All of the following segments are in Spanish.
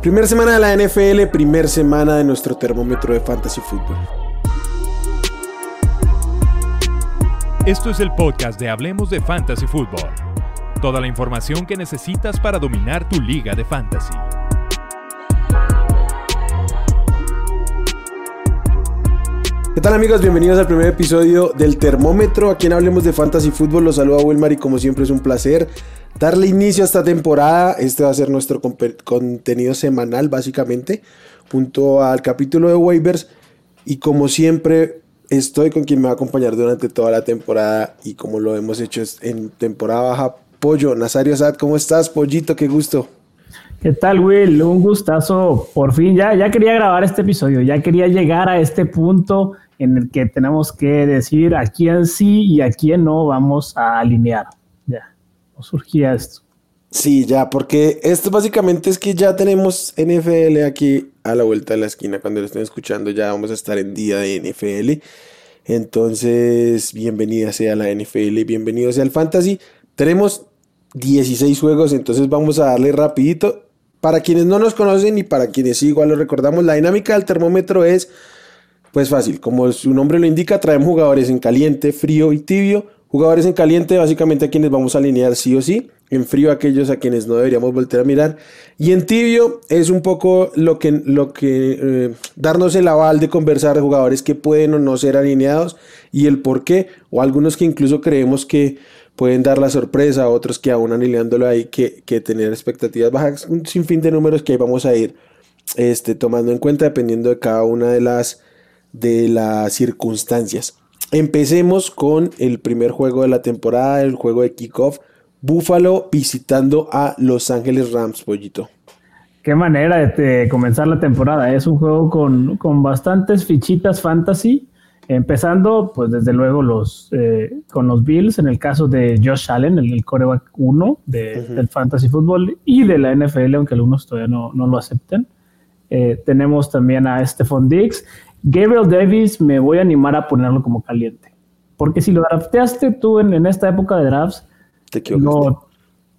Primer semana de la NFL, primer semana de nuestro termómetro de Fantasy Football. Esto es el podcast de Hablemos de Fantasy Football. Toda la información que necesitas para dominar tu liga de fantasy. ¿Qué tal amigos? Bienvenidos al primer episodio del termómetro. Aquí en Hablemos de Fantasy Football los saluda Wilmar y como siempre es un placer darle inicio a esta temporada. Este va a ser nuestro contenido semanal básicamente, junto al capítulo de waivers. Y como siempre estoy con quien me va a acompañar durante toda la temporada y como lo hemos hecho en temporada baja, Pollo. Nazario Sad, ¿cómo estás? Pollito, qué gusto. ¿Qué tal, Will? Un gustazo. Por fin, ya, ya quería grabar este episodio, ya quería llegar a este punto en el que tenemos que decir a quién sí y a quién no vamos a alinear. Ya, ¿no surgía esto. Sí, ya, porque esto básicamente es que ya tenemos NFL aquí a la vuelta de la esquina. Cuando lo estén escuchando, ya vamos a estar en día de NFL. Entonces, bienvenida sea la NFL, bienvenido sea el Fantasy. Tenemos 16 juegos, entonces vamos a darle rapidito. Para quienes no nos conocen y para quienes sí, igual lo recordamos, la dinámica del termómetro es pues fácil, como su nombre lo indica, traemos jugadores en caliente, frío y tibio. Jugadores en caliente, básicamente a quienes vamos a alinear sí o sí. En frío, aquellos a quienes no deberíamos volver a mirar. Y en tibio es un poco lo que, lo que eh, darnos el aval de conversar de jugadores que pueden o no ser alineados y el por qué. O algunos que incluso creemos que pueden dar la sorpresa, otros que aún alineándolo ahí que, que tener expectativas bajas. Un sinfín de números que ahí vamos a ir este, tomando en cuenta dependiendo de cada una de las de las circunstancias. Empecemos con el primer juego de la temporada, el juego de kickoff. Buffalo visitando a Los Ángeles Rams, pollito. Qué manera de, comenzar la temporada. Es un juego con, con, bastantes fichitas fantasy. Empezando, pues desde luego, los, eh, con los Bills, en el caso de Josh Allen, el, coreback 1 del fantasy football y de la NFL, aunque algunos todavía no, no lo acepten. Eh, tenemos también a Stephon Diggs Gabriel Davis me voy a animar a ponerlo como caliente. Porque si lo drafteaste tú en, esta época de drafts, te no,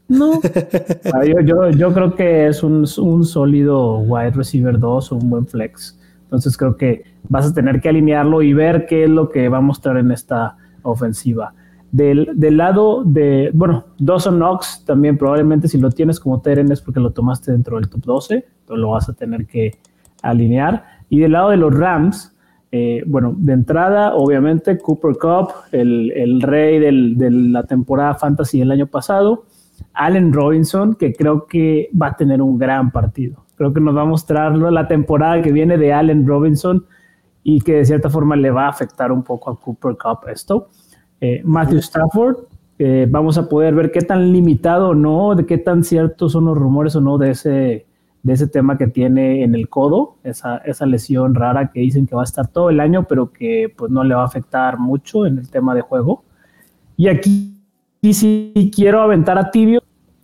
no. Ah, yo, creo que es un, sólido wide receiver 2 o un buen flex. Entonces creo que vas a tener que alinearlo y ver qué es lo que va a mostrar en esta ofensiva. Del, lado de, bueno, Dawson Knox también probablemente si lo tienes como Teren es porque lo tomaste dentro del top 12, entonces lo vas a tener que alinear. Y del lado de los Rams, eh, bueno, de entrada, obviamente, Cooper Cup, el, rey de la temporada fantasy del año pasado. Allen Robinson, que creo que va a tener un gran partido. Creo que nos va a mostrar la temporada que viene de Allen Robinson y que de cierta forma le va a afectar un poco a Cooper Cup esto. Eh, Matthew Stafford, vamos a poder ver qué tan limitado o no, de qué tan ciertos son los rumores o no de ese de ese tema que tiene en el codo, esa, esa, lesión rara que dicen que va a estar todo el año, pero que pues no le va a afectar mucho en el tema de juego. Y aquí sí quiero aventar a tibio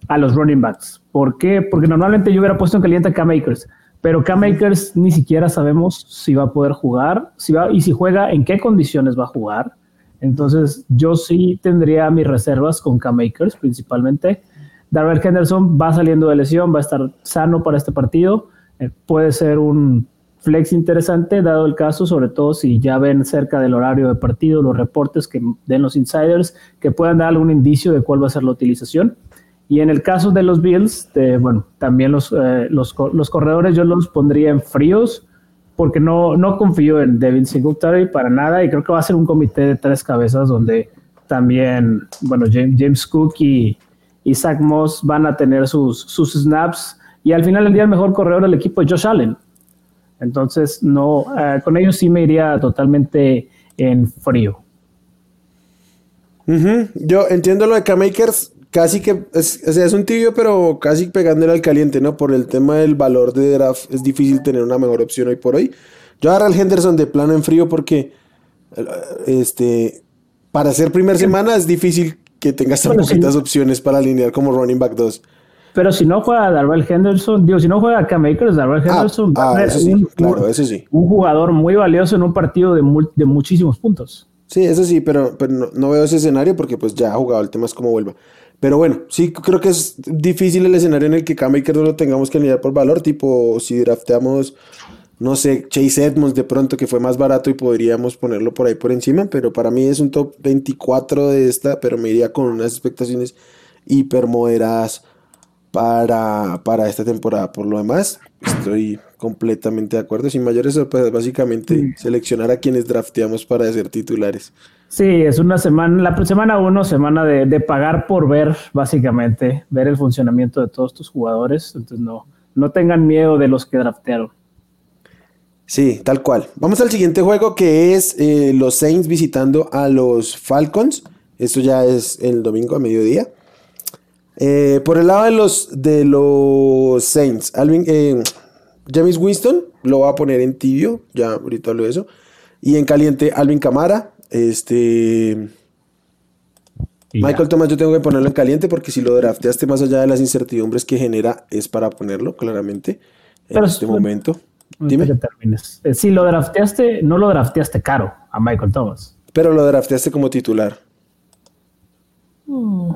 a los running backs. ¿Por qué? Porque normalmente yo hubiera puesto en caliente a Cam Akers, pero Cam Akers ni siquiera sabemos si va a poder jugar, si va, y si juega, en qué condiciones va a jugar. Entonces yo sí tendría mis reservas con Cam Akers principalmente Darrell Henderson va saliendo de lesión, va a estar sano para este partido. Eh, puede ser un flex interesante, dado el caso, sobre todo si ya ven cerca del horario de partido los reportes que den los insiders, que puedan dar algún indicio de cuál va a ser la utilización. Y en el caso de los Bills, bueno, también los, eh, los, corredores yo los pondría en fríos, porque no, no confío en Devin Singletary para nada, y creo que va a ser un comité de tres cabezas donde también, bueno, James, James Cook y, y Zach Moss van a tener sus, sus snaps y al final del día el mejor corredor del equipo es Josh Allen. Entonces, no, eh, con ellos sí me iría totalmente en frío. Yo entiendo lo de K-Makers, casi que es, es un tibio, pero casi pegándole al caliente, ¿no? Por el tema del valor de draft, es difícil tener una mejor opción hoy por hoy. Yo agarro al Henderson de plano en frío porque eh, este, para hacer primer semana es difícil que tengas tan poquitas opciones para alinear como running back 2. Pero si no juega Darrell Henderson, digo, si no juega Cam Akers, Darrell ah, Henderson va a ah, ser un, claro, sí. un jugador muy valioso en un partido de, de muchísimos puntos. Sí, eso sí, pero, pero no, veo ese escenario porque pues ya ha jugado, el tema es cómo vuelva. Pero bueno, sí creo que es difícil el escenario en el que K-Maker no lo tengamos que alinear por valor, tipo si drafteamos, no sé, Chase Edmonds de pronto que fue más barato y podríamos ponerlo por ahí por encima, pero para mí es un top 24 de esta, pero me iría con unas expectaciones hiper moderadas para, para esta temporada. Por lo demás, estoy completamente de acuerdo. Sin mayores sorpresas, básicamente seleccionar a quienes drafteamos para ser titulares. Sí, es una semana, la semana uno, semana de, pagar por ver, básicamente, ver el funcionamiento de todos tus jugadores. Entonces, no, no tengan miedo de los que draftearon. Sí, tal cual. Vamos al siguiente juego que es eh, los Saints visitando a los Falcons. Esto ya es el domingo a mediodía. Eh, por el lado de los, de los Saints, Alvin, eh, James Winston lo va a poner en tibio, ya ahorita hablo de eso. Y en caliente, Alvin Camara. Este. Michael Thomas, yo tengo que ponerlo en caliente porque si lo drafteaste más allá de las incertidumbres que genera, es para ponerlo claramente en este momento. Dime. Eh, si lo drafteaste, no lo drafteaste caro a Michael Thomas. Pero lo drafteaste como titular. Mm.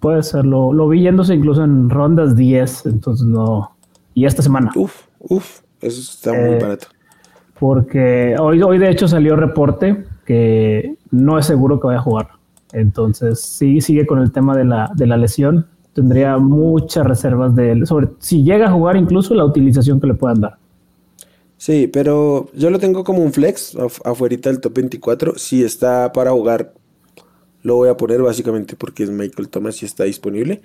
Puede ser, lo, vi yéndose incluso en rondas 10, entonces no. Y esta semana. Uf, uf, eso está muy eh, barato. Porque hoy, hoy de hecho salió reporte que no es seguro que vaya a jugar. Entonces, sí, sigue con el tema de la, de la lesión. Tendría muchas reservas de él, sobre si llega a jugar incluso la utilización que le puedan dar. Sí, pero yo lo tengo como un flex afuera del top 24. Si está para jugar, lo voy a poner básicamente porque es Michael Thomas y está disponible.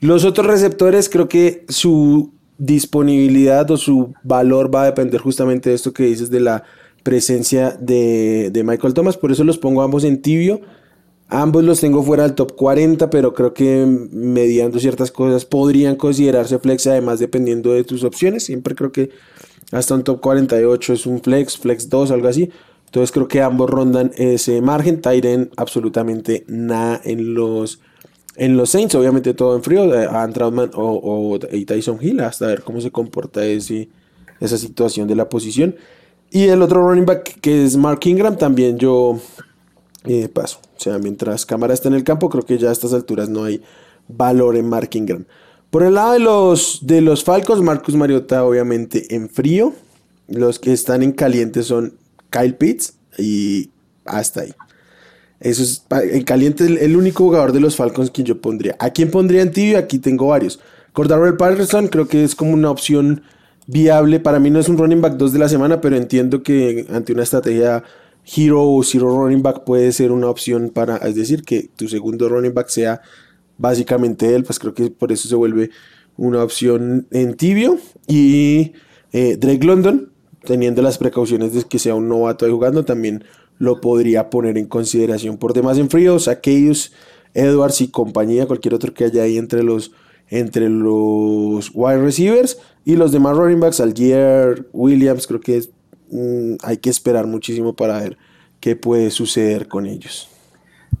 Los otros receptores creo que su disponibilidad o su valor va a depender justamente de esto que dices de la presencia de, Michael Thomas. Por eso los pongo ambos en tibio. Ambos los tengo fuera del top 40, pero creo que mediando ciertas cosas podrían considerarse flex, además dependiendo de tus opciones. Siempre creo que hasta un top 48 es un flex, flex 2, algo así. Entonces creo que ambos rondan ese margen. Tyren absolutamente nada en los, en los Saints. Obviamente todo en frío. Eh, a Troutman o, Tyson Hill hasta ver cómo se comporta ese, esa situación de la posición. Y el otro running back que es Mark Ingram también yo paso. O sea, mientras Cámara está en el campo creo que ya a estas alturas no hay valor en Mark Ingram. Por el lado de los, de los Falcons, Marcus Mariota obviamente en frío. Los que están en caliente son Kyle Pitts y hasta ahí. Eso es en caliente el, el, único jugador de los Falcons que yo pondría. ¿A quién pondría en tibio? Aquí tengo varios. Cordarrelle Patterson creo que es como una opción viable. Para mí no es un running back 2 de la semana, pero entiendo que ante una estrategia hero o zero running back puede ser una opción para, es decir, que tu segundo running back sea básicamente él, pues creo que por eso se vuelve una opción en tibio. Y eh, Drake London, teniendo las precauciones de que sea un novato ahí jugando, también lo podría poner en consideración por demás en frío. Saqueus, Edwards y compañía, cualquier otro que haya ahí entre los, entre los wide receivers y los demás running backs, Algier, Williams, creo que mm, hay que esperar muchísimo para ver qué puede suceder con ellos.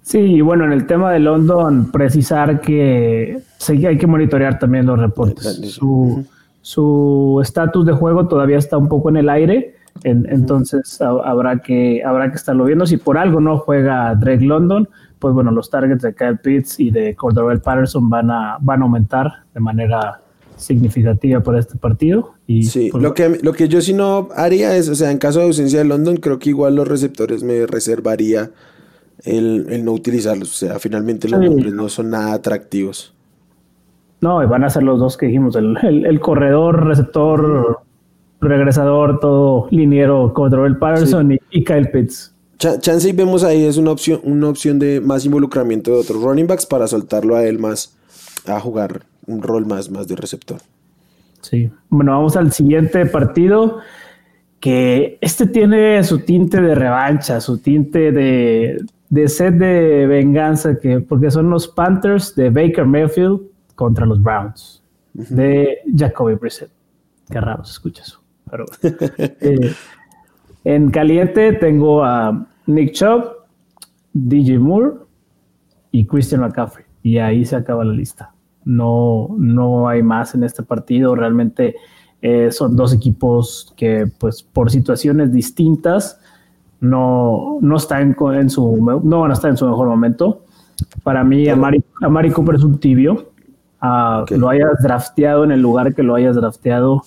Sí, bueno, en el tema de London, precisar que hay que monitorear también los reportes. Su, su estatus de juego todavía está un poco en el aire, entonces habrá que, habrá que estarlo viendo. Si por algo no juega Drake London, pues bueno, los targets de Kyle Pitts y de Cordell Patterson van a, van a aumentar de manera significativa para este partido. Y sí, lo, que, lo que yo sí no haría es, o sea, en caso de ausencia de London, creo que igual los receptores me reservaría el, no utilizarlos. O sea, finalmente los nombres no son nada atractivos. No, van a ser los dos que dijimos, el, corredor, receptor, regresador, todo liniero, Cordell Patterson y, Kyle Pitts. chance y vemos ahí es una opción, una opción de más involucramiento de otros running backs para soltarlo a él más a jugar un rol más, más de receptor. Sí. Bueno, vamos al siguiente partido. Que este tiene su tinte de revancha, su tinte de, de sed de venganza, que, porque son los Panthers de Baker Mayfield contra los Browns de Jacoby Brissett. Qué raro se escucha eso. Pero, eh, en caliente tengo a Nick Chubb, DJ Moore y Christian McCaffrey. Y ahí se acaba la lista. No, no hay más en este partido. Realmente eh, son dos equipos que, pues, por situaciones distintas, no, no están en su, no van a estar en su mejor momento. Para mí, a Amari, Cooper es un tibio. Ah, lo hayas drafteado en el lugar que lo hayas drafteado,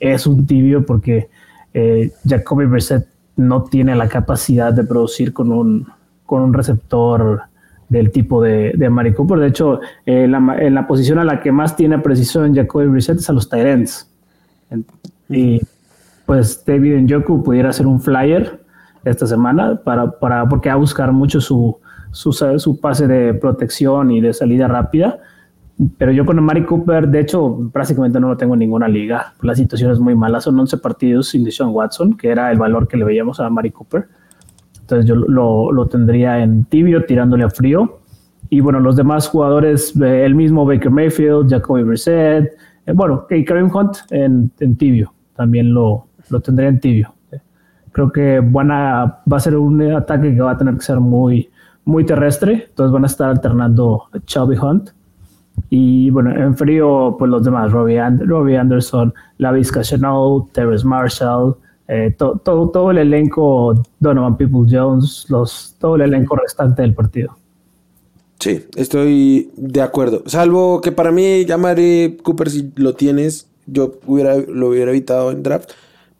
es un tibio porque eh, Jacoby Brissett no tiene la capacidad de producir con un, con un receptor del tipo de, de Amari Cooper. De hecho, eh, en la posición a la que más tiene precisión Jacoby Brissett es a los Tyrants. Y pues David Njoku pudiera ser un flyer esta semana para, para porque va a buscar mucho su, su, su, pase de protección y de salida rápida. Pero yo con Amari Cooper, de hecho, prácticamente no lo tengo en ninguna liga. La situación es muy mala. Son 11 partidos sin Deshaun Watson, que era el valor que le veíamos a Amari Cooper. Entonces yo lo, lo tendría en tibio, tirándole a frío. Y bueno, los demás jugadores, eh, el mismo Baker Mayfield, Jacoby Brissett, eh, bueno, y Kareem Hunt en, en tibio. También lo, lo tendría en tibio. Creo que buena, va a ser un ataque que va a tener que ser muy, muy terrestre, entonces van a estar alternando Shelby Hunt. Y bueno, en frío, pues los demás, Robbie, Anderson, Lavis Chanel, Terrence Marshall, eh, todo, el elenco, Donovan People Jones, los, todo el elenco restante del partido. Sí, estoy de acuerdo. Salvo que para mí, llamaré Cooper si lo tienes, yo hubiera, lo hubiera evitado en draft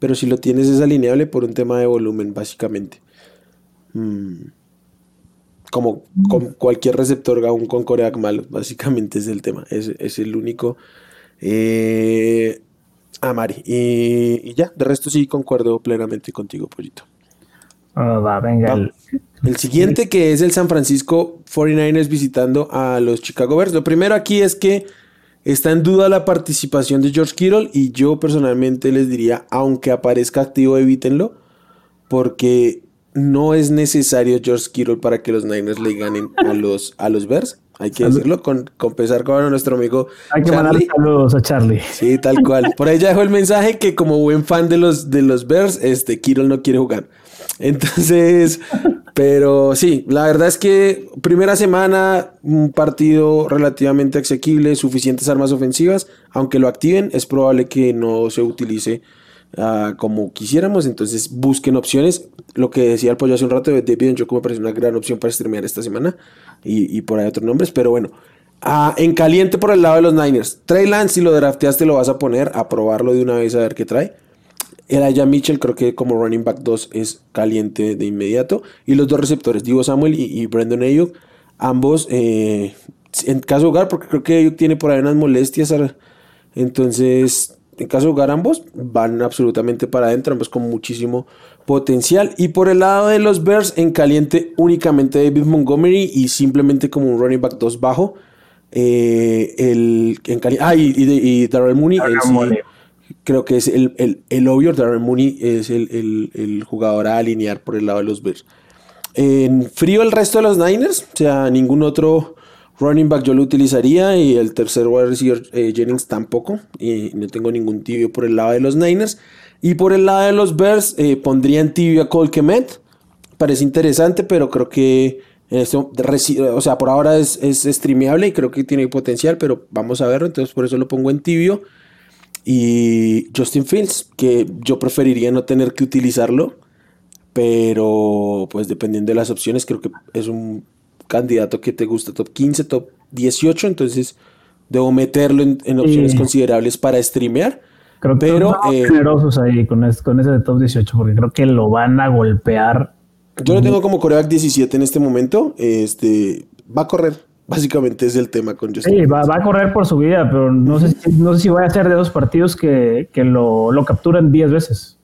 pero si lo tienes es alineable por un tema de volumen, básicamente. Mm. Como con cualquier receptor, aún con Coreac malo, básicamente es el tema. Es, el único. Eh, Amari. Y, ya, de resto sí concuerdo plenamente contigo, Pollito. Ah, va, venga. El, siguiente que es el San Francisco 49ers visitando a los Chicago Bears. Lo primero aquí es que Está en duda la participación de George Kittle y yo personalmente les diría, aunque aparezca activo, evítenlo, porque no es necesario George Kittle para que los Niners le ganen a los, a los Bears. Hay que decirlo con, con pesar con nuestro amigo. Hay que mandar saludos a Charlie. Sí, tal cual. Por ahí ya dejó el mensaje que como buen fan de los, de los Bears, este, Kittle no quiere jugar. Entonces, pero sí, la verdad es que primera semana, un partido relativamente asequible, suficientes armas ofensivas, aunque lo activen, es probable que no se utilice ah, como quisiéramos, entonces busquen opciones. Lo que decía el pollo hace un rato, de David Njoku me parece una gran opción para streamear esta semana y, por ahí otros nombres, pero bueno. Ah, en caliente por el lado de los Niners. Trey Lance, si lo drafteaste, lo vas a poner a probarlo de una vez a ver qué trae. Elijah Mitchell creo que como running back 2 es caliente de inmediato. Y los dos receptores, Divo Samuel y, Brandon Ayuk, ambos eh, en caso de jugar, porque creo que Ayuk tiene por ahí unas molestias. Entonces, en caso de jugar ambos, van absolutamente para adentro, ambos con muchísimo potencial. Y por el lado de los Bears, en caliente únicamente David Montgomery y simplemente como un running back 2 bajo. Eh, el, ah, y, y, Darrell Mooney creo que es el, el, el obvio, Darren Mooney es el, jugador a alinear por el lado de los Bears. En frío el resto de los Niners, o sea, ningún otro running back yo lo utilizaría y el tercer wide receiver eh, Jennings tampoco, y no tengo ningún tibio por el lado de los Niners. Y por el lado de los Bears eh, pondría en tibio a Cole Kemet, parece interesante, pero creo que esto, o sea, por ahora es, es streameable y creo que tiene potencial, pero vamos a verlo, entonces por eso lo pongo en tibio. Y Justin Fields, que yo preferiría no tener que utilizarlo, pero pues dependiendo de las opciones, creo que es un candidato que te gusta top 15, top 18, entonces debo meterlo en, opciones considerables para streamear. Creo que pero eh, generosos ahí con, con ese de top 18, porque creo que lo van a golpear. Yo lo tengo como coreback 17 en este momento. Este va a correr Básicamente es el tema con Justin. Sí, va, a correr por su vida, pero no sé, no sé si voy a hacer de dos partidos que, lo, lo capturan 10 veces.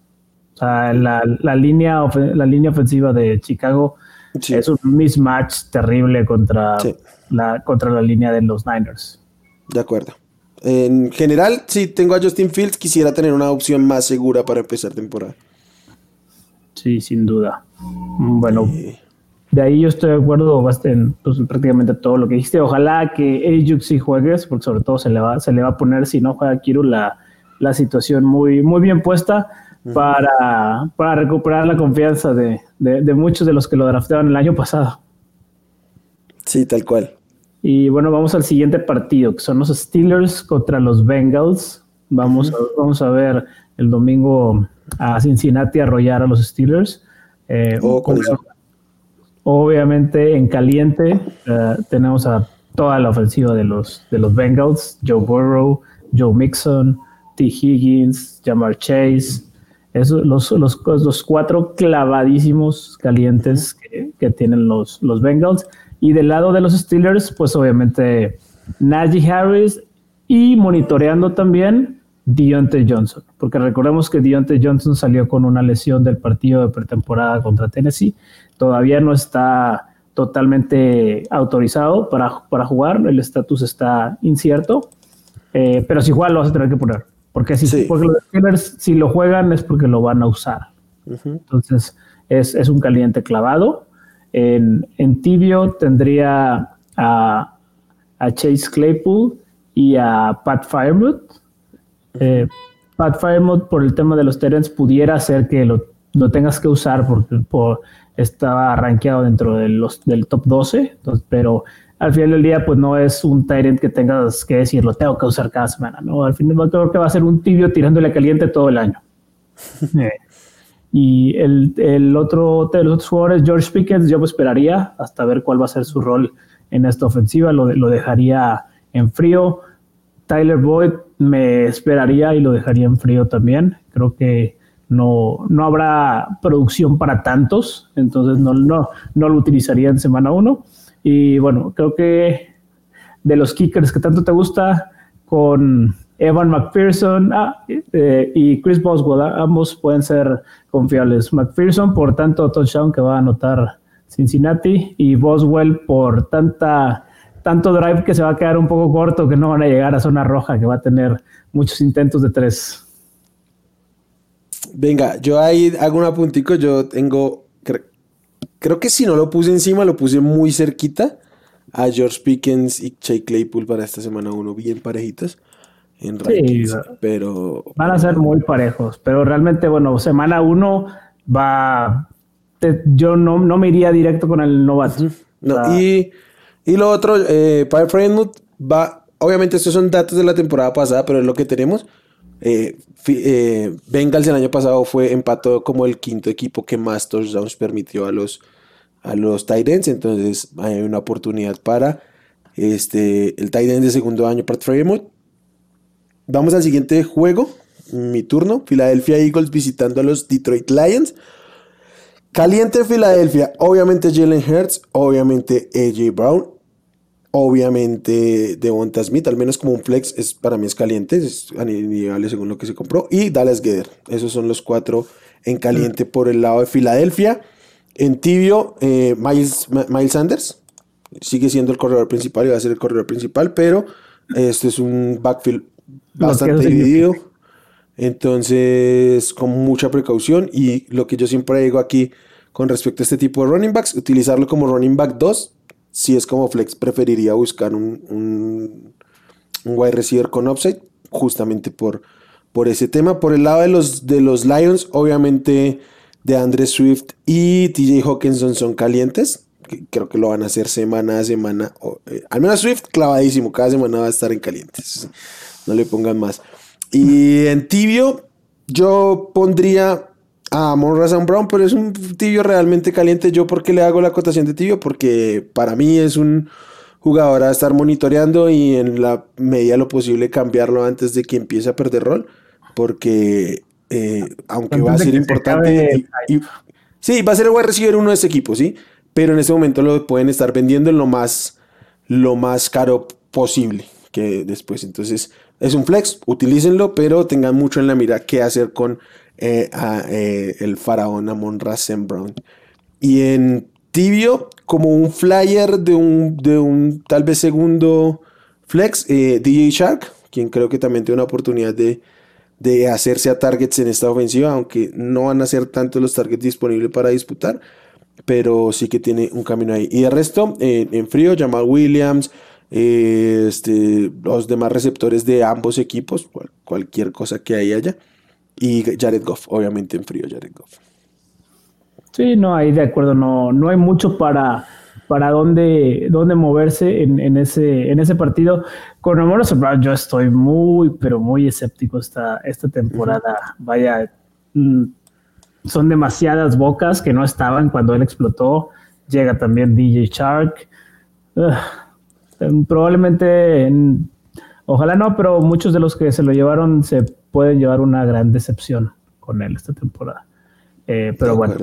O sea, la, línea, la línea ofensiva de Chicago es un mismatch terrible contra, la, contra la línea de los Niners. De acuerdo. En general, si tengo a Justin Fields, quisiera tener una opción más segura para empezar temporada. Sí, sin duda. Bueno, eh, de ahí yo estoy de acuerdo en pues, prácticamente todo lo que dijiste. Ojalá que Ayuk sí juegues, porque sobre todo se le va, se le va a poner, si no juega Kiru, la, la situación muy, muy bien puesta para, para recuperar la confianza de, de, muchos de los que lo draftearon el año pasado. Sí, tal cual. Y bueno, vamos al siguiente partido, que son los Steelers contra los Bengals. Vamos, a, vamos a ver el domingo a Cincinnati arrollar a los Steelers. Eh, Obviamente en caliente eh, tenemos a toda la ofensiva de los, de los Bengals, Joe Burrow, Joe Mixon, T. Higgins, Jamar Chase, los, los, los, cuatro clavadísimos calientes que, que, tienen los, los Bengals. Y del lado de los Steelers, pues obviamente Najee Harris y monitoreando también Deontay Johnson, porque recordemos que Deontay Johnson salió con una lesión del partido de pretemporada contra Tennessee, todavía no está totalmente autorizado para, para jugar, el estatus está incierto, eh, pero si juega lo vas a tener que poner, porque si porque los Steelers si lo juegan es porque lo van a usar. Entonces es, es, un caliente clavado. En, en tibio tendría a, a Chase Claypool y a Pat Firemouth. Eh, Pat Firemouth, por el tema de los Terrence, pudiera ser que lo, lo tengas que usar porque por, estaba rankeado dentro de los, del top 12, pero al final del día, pues no es un Tyrant que tengas que decir, lo tengo que usar cada semana, ¿no? Al final creo que va a ser un tibio tirándole caliente todo el año. Eh, y el, el, otro de los otros jugadores, George Pickens, yo esperaría hasta ver cuál va a ser su rol en esta ofensiva, lo, lo dejaría en frío. Tyler Boyd me esperaría y lo dejaría en frío también. Creo que no, no habrá producción para tantos, entonces no, no, no lo utilizaría en semana uno. Y bueno, creo que de los kickers que tanto te gusta, con Evan McPherson ah, eh, y Chris Boswell, ah, ambos pueden ser confiables. McPherson por tanto touchdown que va a anotar Cincinnati y Boswell por tanta tanto drive que se va a quedar un poco corto, que no van a llegar a zona roja, que va a tener muchos intentos de tres. Venga, yo ahí hago un apuntico, yo tengo, creo que si no lo puse encima, lo puse muy cerquita a George Pickens y Jake Claypool para esta semana uno, bien parejitos en rankings, pero... Van a ser muy parejos, pero realmente, bueno, semana uno va... yo no, no me iría directo con el novato. No, y y lo otro, eh, para va, obviamente estos son datos de la temporada pasada, pero es lo que tenemos. Eh, eh, Bengals el año pasado fue empató como el quinto equipo que más touchdowns permitió a los, a los Titans, entonces hay una oportunidad para este, el Titan de segundo año para Fremont. Vamos al siguiente juego, mi turno, Philadelphia Eagles visitando a los Detroit Lions. Caliente Filadelfia, obviamente Jalen Hurts, obviamente AJ Brown, Obviamente Devonta Smith, al menos como un flex, es, para mí es caliente, es a nivel según lo que se compró. Y Dallas Gether. Esos son los cuatro en caliente mm. por el lado de Filadelfia. En tibio, eh, Miles, Miles Sanders. Sigue siendo el corredor principal y va a ser el corredor principal, pero este es un backfield bastante dividido. Entonces, con mucha precaución. Y lo que yo siempre digo aquí con respecto a este tipo de running backs, utilizarlo como running back 2 si es como flex, preferiría buscar un, un, wide receiver con upside, justamente por, por ese tema. Por el lado de los, de los Lions, obviamente de Andre Swift y TJ Hawkinson son calientes. Creo que lo van a hacer semana a semana. Eh, al menos Swift clavadísimo, cada semana va a estar en calientes. No le pongan más. Y en tibio, yo pondría a Monra Brown, pero es un tibio realmente caliente. ¿Yo por qué le hago la cotación de tibio? Porque para mí es un jugador a estar monitoreando y en la medida de lo posible cambiarlo antes de que empiece a perder rol. Porque eh, aunque va a ser importante. sí, va a ser el wide receiver uno de este equipo, sí. Pero en este momento lo pueden estar vendiendo en lo más, lo más caro posible que después. Entonces, es un flex, utilícenlo, pero tengan mucho en la mira qué hacer con eh, a, eh, el faraón Amon Rasen Brown. Y en tibio, como un flyer de un, de un tal vez segundo flex, DJ Shark, quien creo que también tiene una oportunidad de, de hacerse a targets en esta ofensiva, aunque no van a ser tantos los targets disponibles para disputar, pero sí que tiene un camino ahí. Y el resto, en frío, Jamal Williams, este, los demás receptores de ambos equipos, cualquier cosa que haya allá. Y Jared Goff, obviamente en frío Jared Goff. Sí, no, ahí de acuerdo, no, no hay mucho para, para dónde, dónde moverse en, ese, en ese partido. Con Amor yo estoy muy, pero muy escéptico esta, esta temporada. Vaya, mm, son demasiadas bocas que no estaban cuando él explotó. llega también DJ Shark. probablemente, ojalá no, pero muchos de los que se lo llevaron se pueden llevar una gran decepción con él esta temporada. Eh, pero bueno,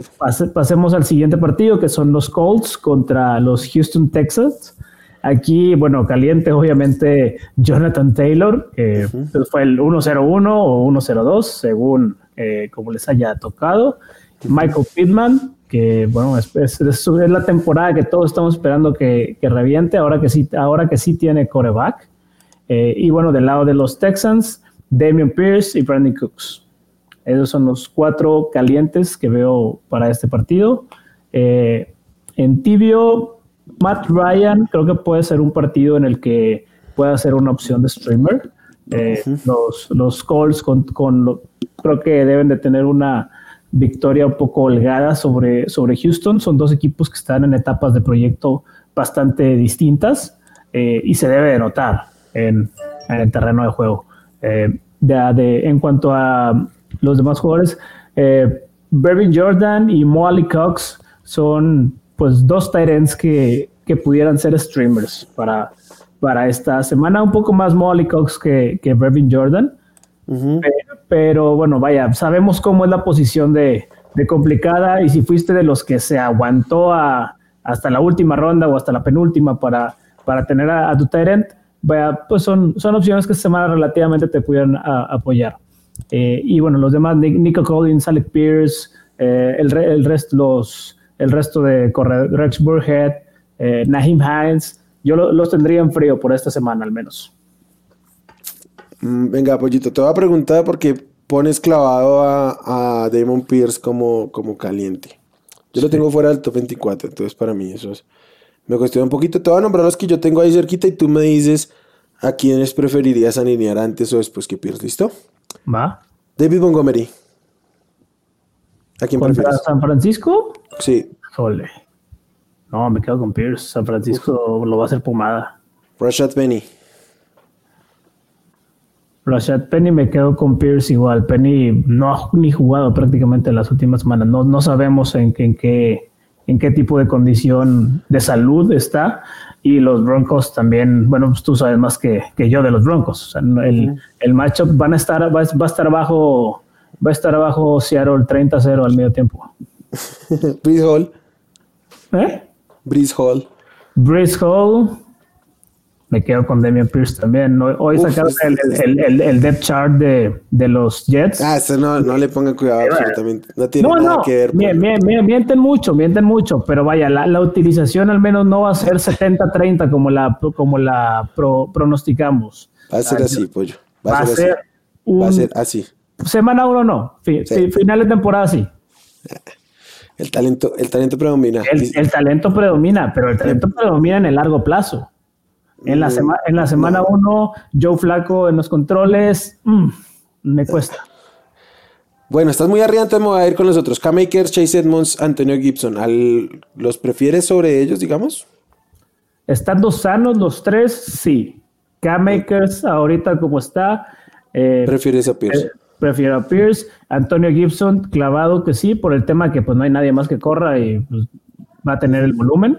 pasemos al siguiente partido, que son los Colts contra los Houston Texans. Aquí, bueno, caliente, obviamente, Jonathan Taylor, que pues, fue el 1-0-1 o 1-0-2, según eh, como les haya tocado. Michael Pittman, que bueno, es, es, la temporada que todos estamos esperando que, que, reviente, ahora que sí, ahora que sí tiene coreback. Eh, y bueno, del lado de los Texans, Damian Pierce y Brandon Cooks. Esos son los cuatro calientes que veo para este partido. Eh, en tibio, Matt Ryan creo que puede ser un partido en el que pueda ser una opción de streamer. Eh, los, los Colts con, con creo que deben de tener una victoria un poco holgada sobre, sobre Houston. Son dos equipos que están en etapas de proyecto bastante distintas eh, y se debe de notar en, en el terreno de juego. de, de, en cuanto a los demás jugadores. Eh, Jordan y Molly Cox son pues dos Tyrants que, que pudieran ser streamers para, para esta semana. Un poco más Molly Cox que, que Jordan. pero, bueno, vaya, sabemos cómo es la posición de, de, complicada y si fuiste de los que se aguantó a, hasta la última ronda o hasta la penúltima para, para tener a, tu Tyrant, vaya, pues son, son opciones que esta semana relativamente te pudieran apoyar. Eh, y bueno, los demás, Nico Collins, Alec Pierce, eh, el, el, resto, los, el resto de Rex Burhead, eh, Naheem Hines, yo los tendría en frío por esta semana al menos. Mm, venga, Pollito, te voy a preguntar porque pones clavado a, a Damon Pierce como, como caliente. Yo lo tengo fuera del top 24, entonces para mí eso es, me cuestiona un poquito. Te voy a nombrar los que yo tengo ahí cerquita y tú me dices a quiénes preferirías alinear antes o después que Pierce, ¿listo? Va. David Montgomery. ¿A quién ¿Contra San Francisco? Sí. Jole. No, me quedo con Pierce. San Francisco lo va a hacer pomada. Rashad Penny. Rashad Penny me quedo con Pierce igual. Penny no ha ni jugado prácticamente en las últimas semanas. No, no sabemos en, en, qué, en qué tipo de condición de salud está y los Broncos también, bueno, pues tú sabes más que, que yo de los Broncos. el, el, matchup van a estar, va, a estar abajo, va a estar abajo Seattle 30-0 al medio tiempo. Breeze Hall. ¿Eh? Breeze Hall. Breeze Hall me quedo con Damian Pierce también. Hoy sacaron el, el, el, depth chart de, de, los Jets. Ah, eso no, no le pongan cuidado absolutamente. No tiene nada que ver. mienten mucho, mienten mucho, pero vaya, la, la utilización al menos no va a ser 70-30 como la, como la pronosticamos. Va a ser así, pollo. Va, a ser, así. va a ser así. Semana uno no. Final de temporada sí. El talento, el talento predomina. El, el talento predomina, pero el talento predomina en el largo plazo. En la, en la semana 1, Joe Flaco en los controles, mm, me cuesta. Bueno, estás muy arriba, entonces me voy a ir con los otros. K-Makers, Chase Edmonds, Antonio Gibson. ¿Los prefieres sobre ellos, digamos? Estando sanos los tres, sí. K-Makers, ahorita como está. Eh, ¿Prefieres a Pierce? Eh, prefiero a Pierce. Antonio Gibson, clavado que sí, por el tema que pues no hay nadie más que corra y pues, va a tener el volumen.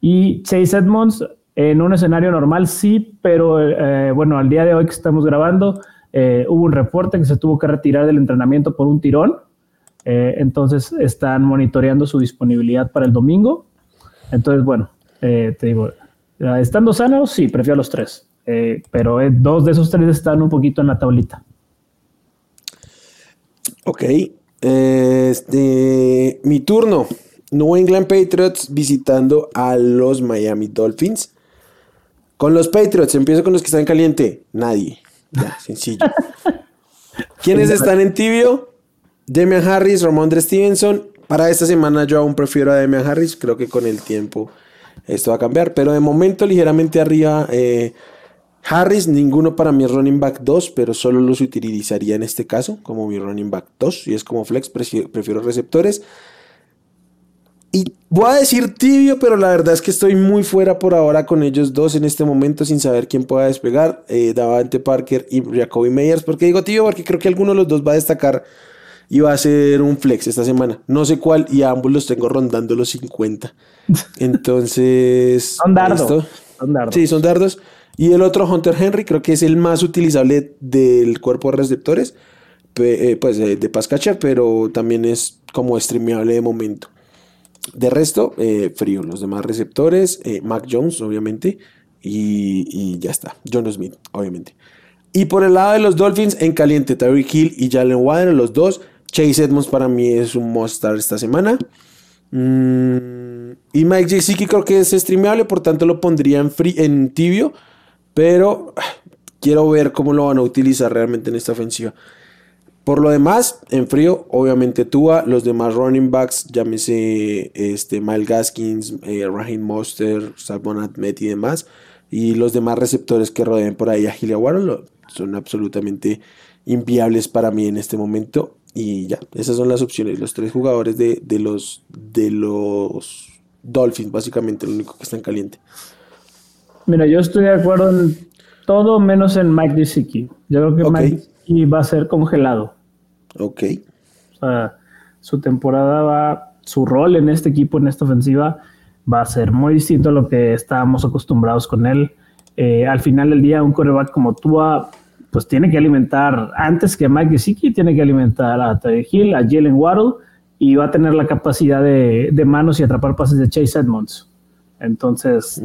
Y Chase Edmonds, en un escenario normal sí, pero eh, bueno, al día de hoy que estamos grabando, eh, hubo un reporte que se tuvo que retirar del entrenamiento por un tirón. Eh, entonces están monitoreando su disponibilidad para el domingo. Entonces, bueno, te digo, estando sanos, sí, prefiero los tres. pero dos de esos tres están un poquito en la tablita. Ok. Este, mi turno. New England Patriots visitando a los Miami Dolphins. Con los Patriots, empiezo con los que están en caliente. Nadie. Ya, sencillo. ¿Quiénes están en tibio? Demian Harris, Ramondre Stevenson. Para esta semana yo aún prefiero a Demian Harris. Creo que con el tiempo esto va a cambiar. Pero de momento ligeramente arriba eh, Harris. Ninguno para mi running back 2, pero solo los utilizaría en este caso como mi running back 2. Y es como flex, prefiero receptores. Y voy a decir tibio, pero la verdad es que estoy muy fuera por ahora con ellos dos en este momento sin saber quién pueda despegar. Eh, Davante Parker y Jacoby Meyers. ¿Por qué digo tibio? Porque creo que alguno de los dos va a destacar y va a ser un flex esta semana. No sé cuál y a ambos los tengo rondando los 50. Entonces... son dardos. Son dardos. Sí, son dardos. Y el otro, Hunter Henry, creo que es el más utilizable del cuerpo de receptores, eh, pues de, de pero también es como streameable de momento. De resto, eh, frío. Los demás receptores, eh, Mac Jones, obviamente, y, ya está. John Smith, obviamente. Y por el lado de los Dolphins, en caliente, Tyreek Hill y Jalen Waddle, los dos. Chase Edmonds para mí es un must esta semana. Mm, y Mike Gesicki creo que es streameable, por tanto lo pondría en, free, en tibio. Pero ah, quiero ver cómo lo van a utilizar realmente en esta ofensiva. Por lo demás, en frío, obviamente Tua, los demás running backs, llámese este, Miles Gaskins, eh, Raheem Monster, Salmon Ahmed y demás, y los demás receptores que rodeen por ahí a Gilia son absolutamente inviables para mí en este momento. Y ya, esas son las opciones. Los tres jugadores de, los, de los Dolphins, básicamente, lo único que están caliente. Mira, yo estoy de acuerdo en todo menos en Mike Gesicki. Yo creo que Mike Gesicki va a ser congelado. Ok. O sea, su temporada va, su rol en este equipo, en esta ofensiva, va a ser muy distinto a lo que estábamos acostumbrados con él. Eh, al final del día, un coreback como Tua, pues tiene que alimentar, antes que Mike Gesicki, tiene que alimentar a Terry Hill, a Jalen Waddle, y va a tener la capacidad de, manos y atrapar pases de Chase Edmonds. Entonces,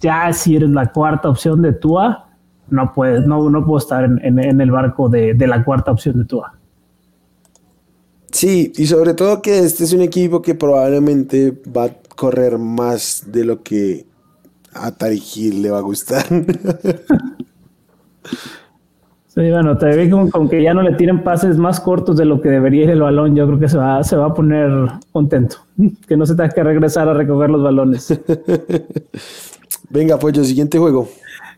ya si eres la cuarta opción de Tua, no puedes, no, no puedo estar en, el barco de, la cuarta opción de Tua. Sí, y sobre todo que este es un equipo que probablemente va a correr más de lo que a Tarigil le va a gustar. Sí, bueno, te vi con, que ya no le tiren pases más cortos de lo que debería ir el balón. Yo creo que se va, se va a poner contento. Que no se tenga que regresar a recoger los balones. Venga, pues, el siguiente juego.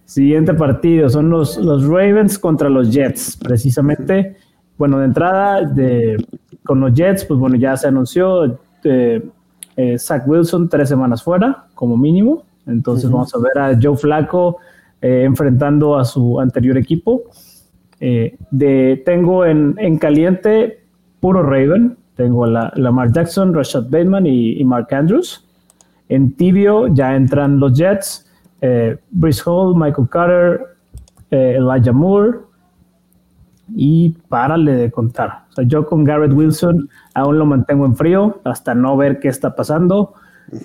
Siguiente partido son los, los Ravens contra los Jets, precisamente. Bueno, de entrada, de, con los Jets, pues bueno, ya se anunció eh, eh, Zach Wilson tres semanas fuera, como mínimo. Entonces vamos a ver a Joe Flaco eh, enfrentando a su anterior equipo. de, tengo en, en, caliente puro Raven. Tengo a la, Lamar Jackson, Rashad Bateman y Mark Andrews. En tibio ya entran los Jets, eh, Brice Hall, Michael Carter, eh, Elijah Moore y párale de contar. O sea, yo con Garrett Wilson aún lo mantengo en frío hasta no ver qué está pasando.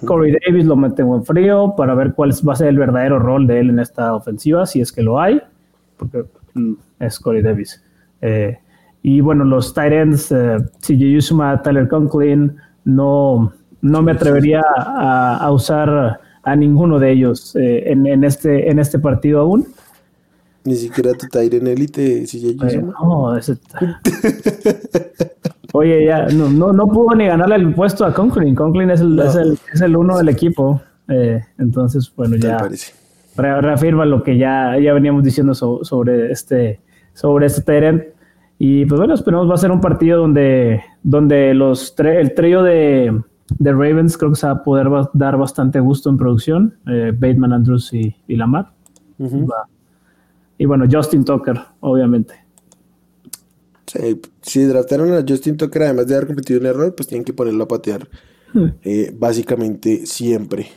Corey Davis lo mantengo en frío para ver cuál va a ser el verdadero rol de él en esta ofensiva, si es que lo hay, porque mm, es Corey Davis. Eh, y bueno, los tight ends, eh, CJ Usuma, Tyler Conklin, no, no me atrevería a, usar a ninguno de ellos eh, en, este, en este partido aún. Ni siquiera tu en Elite, si ya eh, No, ese... Oye, ya, no, no, no, pudo ni ganarle el puesto a Conklin. Conklin es el, es el, es el uno del equipo. Eh, entonces, bueno, ya reafirma lo que ya, ya veníamos diciendo sobre este sobre este Tyrant. Y pues bueno, esperemos va a ser un partido donde, donde los el trío de, de Ravens creo que se va a poder dar bastante gusto en producción. Eh, Bateman, Andrews y, Lamar. Y bueno, Justin Tucker, obviamente. Sí, si draftaron a Justin Tucker, además de haber competido en error, pues tienen que ponerlo a patear hmm. eh, básicamente siempre.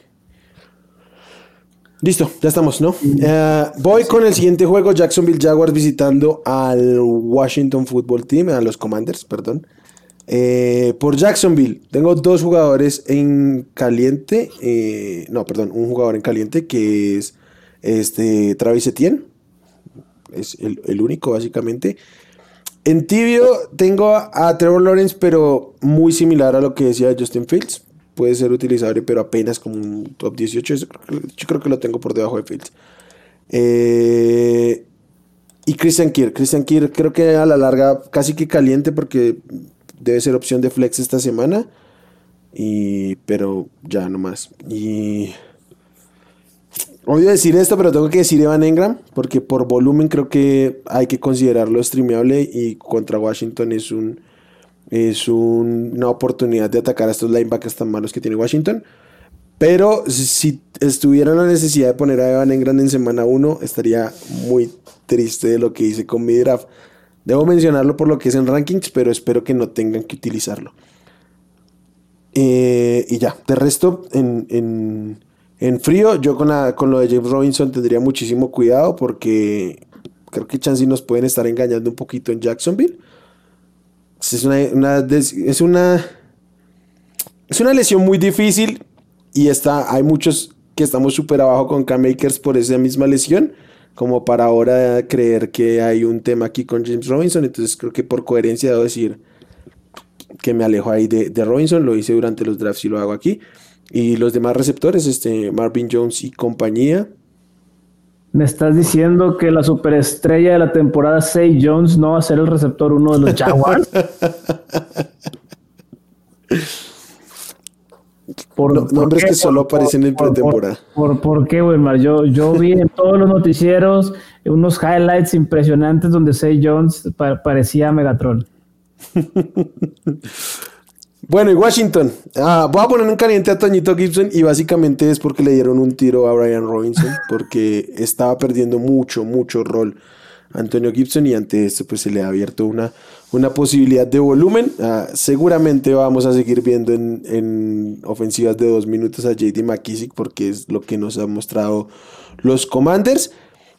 Listo, ya estamos, ¿no? Eh, voy con el siguiente juego, Jacksonville Jaguars visitando al Washington Football Team, a los Commanders, perdón. Eh, por Jacksonville, tengo dos jugadores en caliente. Eh, no, perdón, un jugador en caliente que es este Travis Etienne. Es el, único, básicamente. En tibio tengo a, Trevor Lawrence, pero muy similar a lo que decía Justin Fields. Puede ser utilizable, pero apenas como un top 18. Yo creo que lo tengo por debajo de Fields. Eh, y Christian Kirk. Christian Kirk creo que a la larga casi que caliente porque debe ser opción de flex esta semana. Y, pero ya no más. Y odio decir esto, pero tengo que decir Evan Engram, porque por volumen creo que hay que considerarlo streameable y contra Washington es un es una oportunidad de atacar a estos linebackers tan malos que tiene Washington. Pero si estuviera la necesidad de poner a Evan Engram en semana 1, estaría muy triste de lo que hice con mi draft. Debo mencionarlo por lo que es en rankings, pero espero que no tengan que utilizarlo. Eh, y ya, de resto, en, frío, yo con, con lo de James Robinson tendría muchísimo cuidado porque creo que Chansey nos pueden estar engañando un poquito en Jacksonville. Es una, es una, es una lesión muy difícil y está, hay muchos que estamos súper abajo con K-Makers por esa misma lesión, como para ahora creer que hay un tema aquí con James Robinson. Entonces creo que por coherencia debo decir que me alejo ahí de, de Robinson, lo hice durante los drafts y lo hago aquí. Y los demás receptores, este, Marvin Jones y compañía, ¿Me estás diciendo que la superestrella de la temporada, Say Jones, no va a ser el receptor uno de los Jaguars? por, nombres que solo aparecen en pretemporada. Por, por, qué, güey, Yo, yo vi en todos los noticieros unos highlights impresionantes donde Say Jones parecía Megatron. Bueno, y Washington. Ah, voy a poner un caliente a Toñito Gibson y básicamente es porque le dieron un tiro a Brian Robinson porque estaba perdiendo mucho, mucho rol Antonio Gibson y ante esto pues se le ha abierto una, una posibilidad de volumen. Ah, seguramente vamos a seguir viendo en, en, ofensivas de dos minutos a JD McKissick porque es lo que nos han mostrado los Commanders.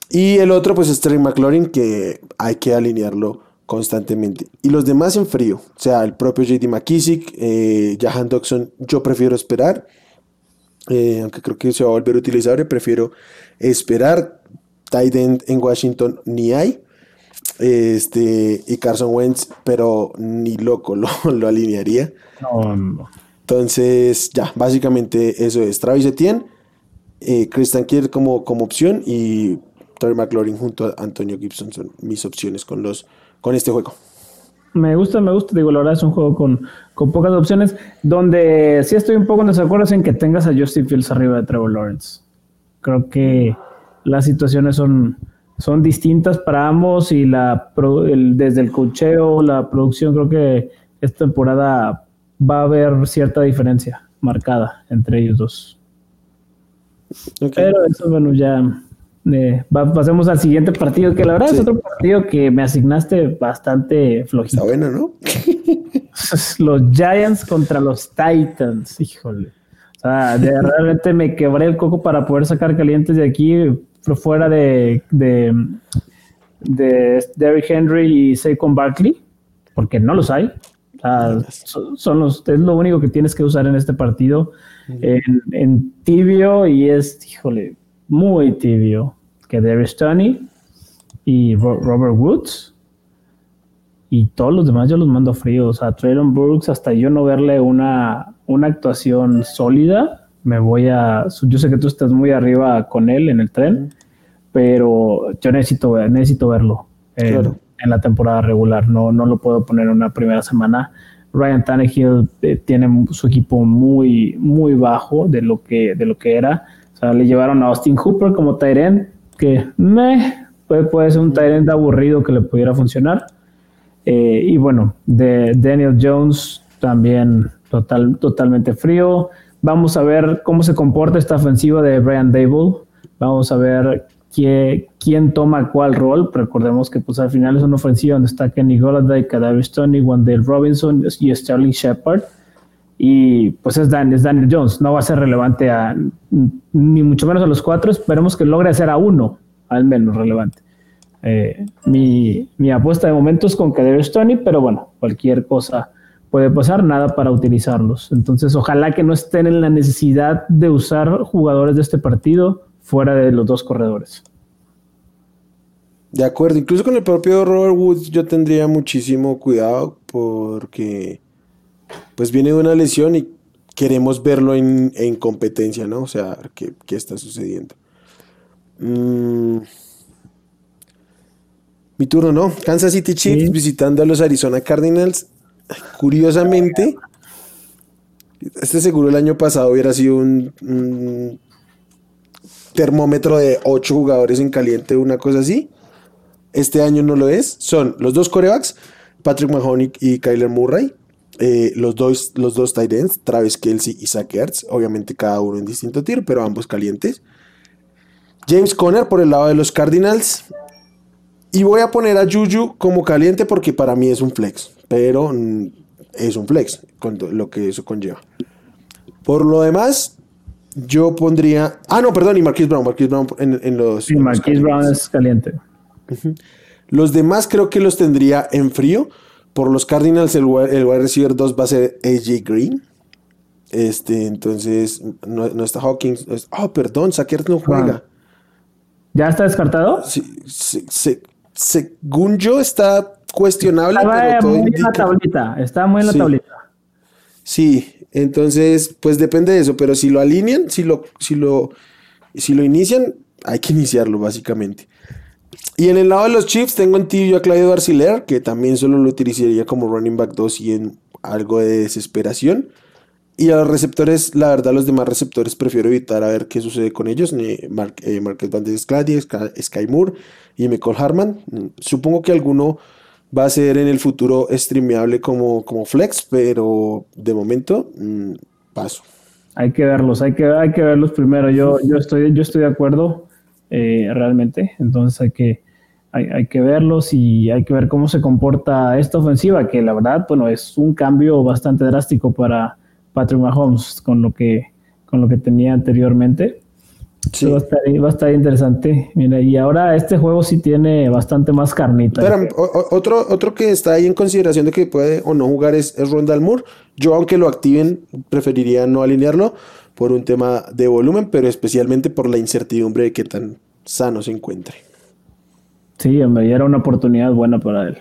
Y el otro pues es Terry McLaurin que hay que alinearlo constantemente. Y los demás en frío, o sea, el propio JD McKissick, eh, Jahan Dodson, yo prefiero esperar, eh, aunque creo que se va a volver utilizable, prefiero esperar. Tight end en Washington ni hay. Este, y Carson Wentz, pero ni loco lo, lo alinearía. Entonces, ya, básicamente eso es. Travis Etienne, eh, Christian Kier como, como opción y Terry McLaurin junto a Antonio Gibson son mis opciones con los con este juego. Me gusta, me gusta. Digo, la verdad es un juego con, pocas opciones. Donde sí estoy un poco en desacuerdo en que tengas a Justin Fields arriba de Trevor Lawrence. Creo que las situaciones son, son distintas para ambos y la desde el cocheo, la producción, creo que esta temporada va a haber cierta diferencia marcada entre ellos dos. Pero eso, bueno, ya pasemos al siguiente partido, que la verdad es otro partido que me asignaste bastante flojito. Está bueno, ¿no? los Giants contra los Titans, híjole. O sea, realmente me quebré el coco para poder sacar calientes de aquí, fuera de, de, Derrick Henry y Saquon Barkley, porque no los hay. son los, es lo único que tienes que usar en este partido. En, en tibio y es, híjole, muy tibio que Darius Tony y Robert Woods. Y todos los demás yo los mando fríos. A Traylon Brooks, hasta yo no verle una, una actuación sólida, me voy a. Yo sé que tú estás muy arriba con él en el tren, pero yo necesito, necesito verlo en, la temporada regular. No, no lo puedo poner en una primera semana. Ryan Tannehill eh, tiene su equipo muy, muy bajo de lo que, de lo que era. O sea, le llevaron a Austin Hooper como Tyrant, que me puede, puede ser un Tyrant aburrido que le pudiera funcionar. Eh, y bueno, de Daniel Jones también total, totalmente frío. Vamos a ver cómo se comporta esta ofensiva de Brian Dable. Vamos a ver quién, toma cuál rol. Recordemos que pues al final es una ofensiva donde está Kenny Golladay, Kadarius Tony, Wendell Robinson y Sterling Shepard y pues es, Daniel Jones, no va a ser relevante a ni mucho menos a los cuatro, esperemos que logre hacer a uno al menos relevante. Eh, mi, apuesta de momento es con Kadarius Tony, pero bueno, cualquier cosa puede pasar, nada para utilizarlos. Entonces, ojalá que no estén en la necesidad de usar jugadores de este partido fuera de los dos corredores. De acuerdo, incluso con el propio Robert Woods yo tendría muchísimo cuidado porque pues viene de una lesión y queremos verlo en, competencia, ¿no? O sea, ¿qué, está sucediendo? Mm. Mi turno, ¿no? Kansas City Chiefs visitando a los Arizona Cardinals. Curiosamente, este seguro el año pasado hubiera sido un, termómetro de 8 jugadores en caliente, una cosa así. Este año no lo es. Son los dos corebacks, Patrick Mahoney y Kyler Murray. Eh, los, dos, los dos tight ends, Travis Kelsey y Zach Ertz, obviamente cada uno en distinto tiro, pero ambos calientes. James Conner por el lado de los Cardinals. Y voy a poner a Juju como caliente porque para mí es un flex. Pero mm, es un flex, con lo que eso conlleva. Por lo demás, yo pondría. Ah, no, perdón, y Marquis Brown. Marquis Brown en, los. Sí, Marquis Brown es caliente. Los demás creo que los tendría en frío. Por los Cardinals, el, el wide receiver 2 va a ser AJ Green. Este, entonces, no, está Hawkins. oh, perdón, Sackers no juega. ¿Ya está descartado? Sí, según yo, está cuestionable. Está muy en la tablita. Está muy en la tablita. Sí, entonces, pues depende de eso. Pero si lo alinean, si lo, si lo, si lo inician, hay que iniciarlo, básicamente. Y en el lado de los Chiefs tengo en tibio a Claudio Arciler, que también solo lo utilizaría como running back 2 y en algo de desesperación. Y a los receptores, la verdad, los demás receptores prefiero evitar a ver qué sucede con ellos. Marquez Van Sky Moore y Michael Harman. Supongo que alguno va a ser en el futuro streameable como, como flex, pero de momento mm, paso. Hay que verlos, hay que, hay que verlos primero. Yo, yo, estoy, yo estoy de acuerdo eh, realmente. Entonces hay que, hay, que verlos y hay que ver cómo se comporta esta ofensiva, que la verdad, bueno, es un cambio bastante drástico para Patrick Mahomes con lo que, con lo que tenía anteriormente. Sí. Va, a estar, interesante. Mira, y ahora este juego sí tiene bastante más carnita. otro, otro que está ahí en consideración de que puede o no jugar es, es Rondal Moore. Yo, aunque lo activen, preferiría no alinearlo por un tema de volumen, pero especialmente por la incertidumbre de que tan sano se encuentre. Sí, hombre, era una oportunidad buena para él.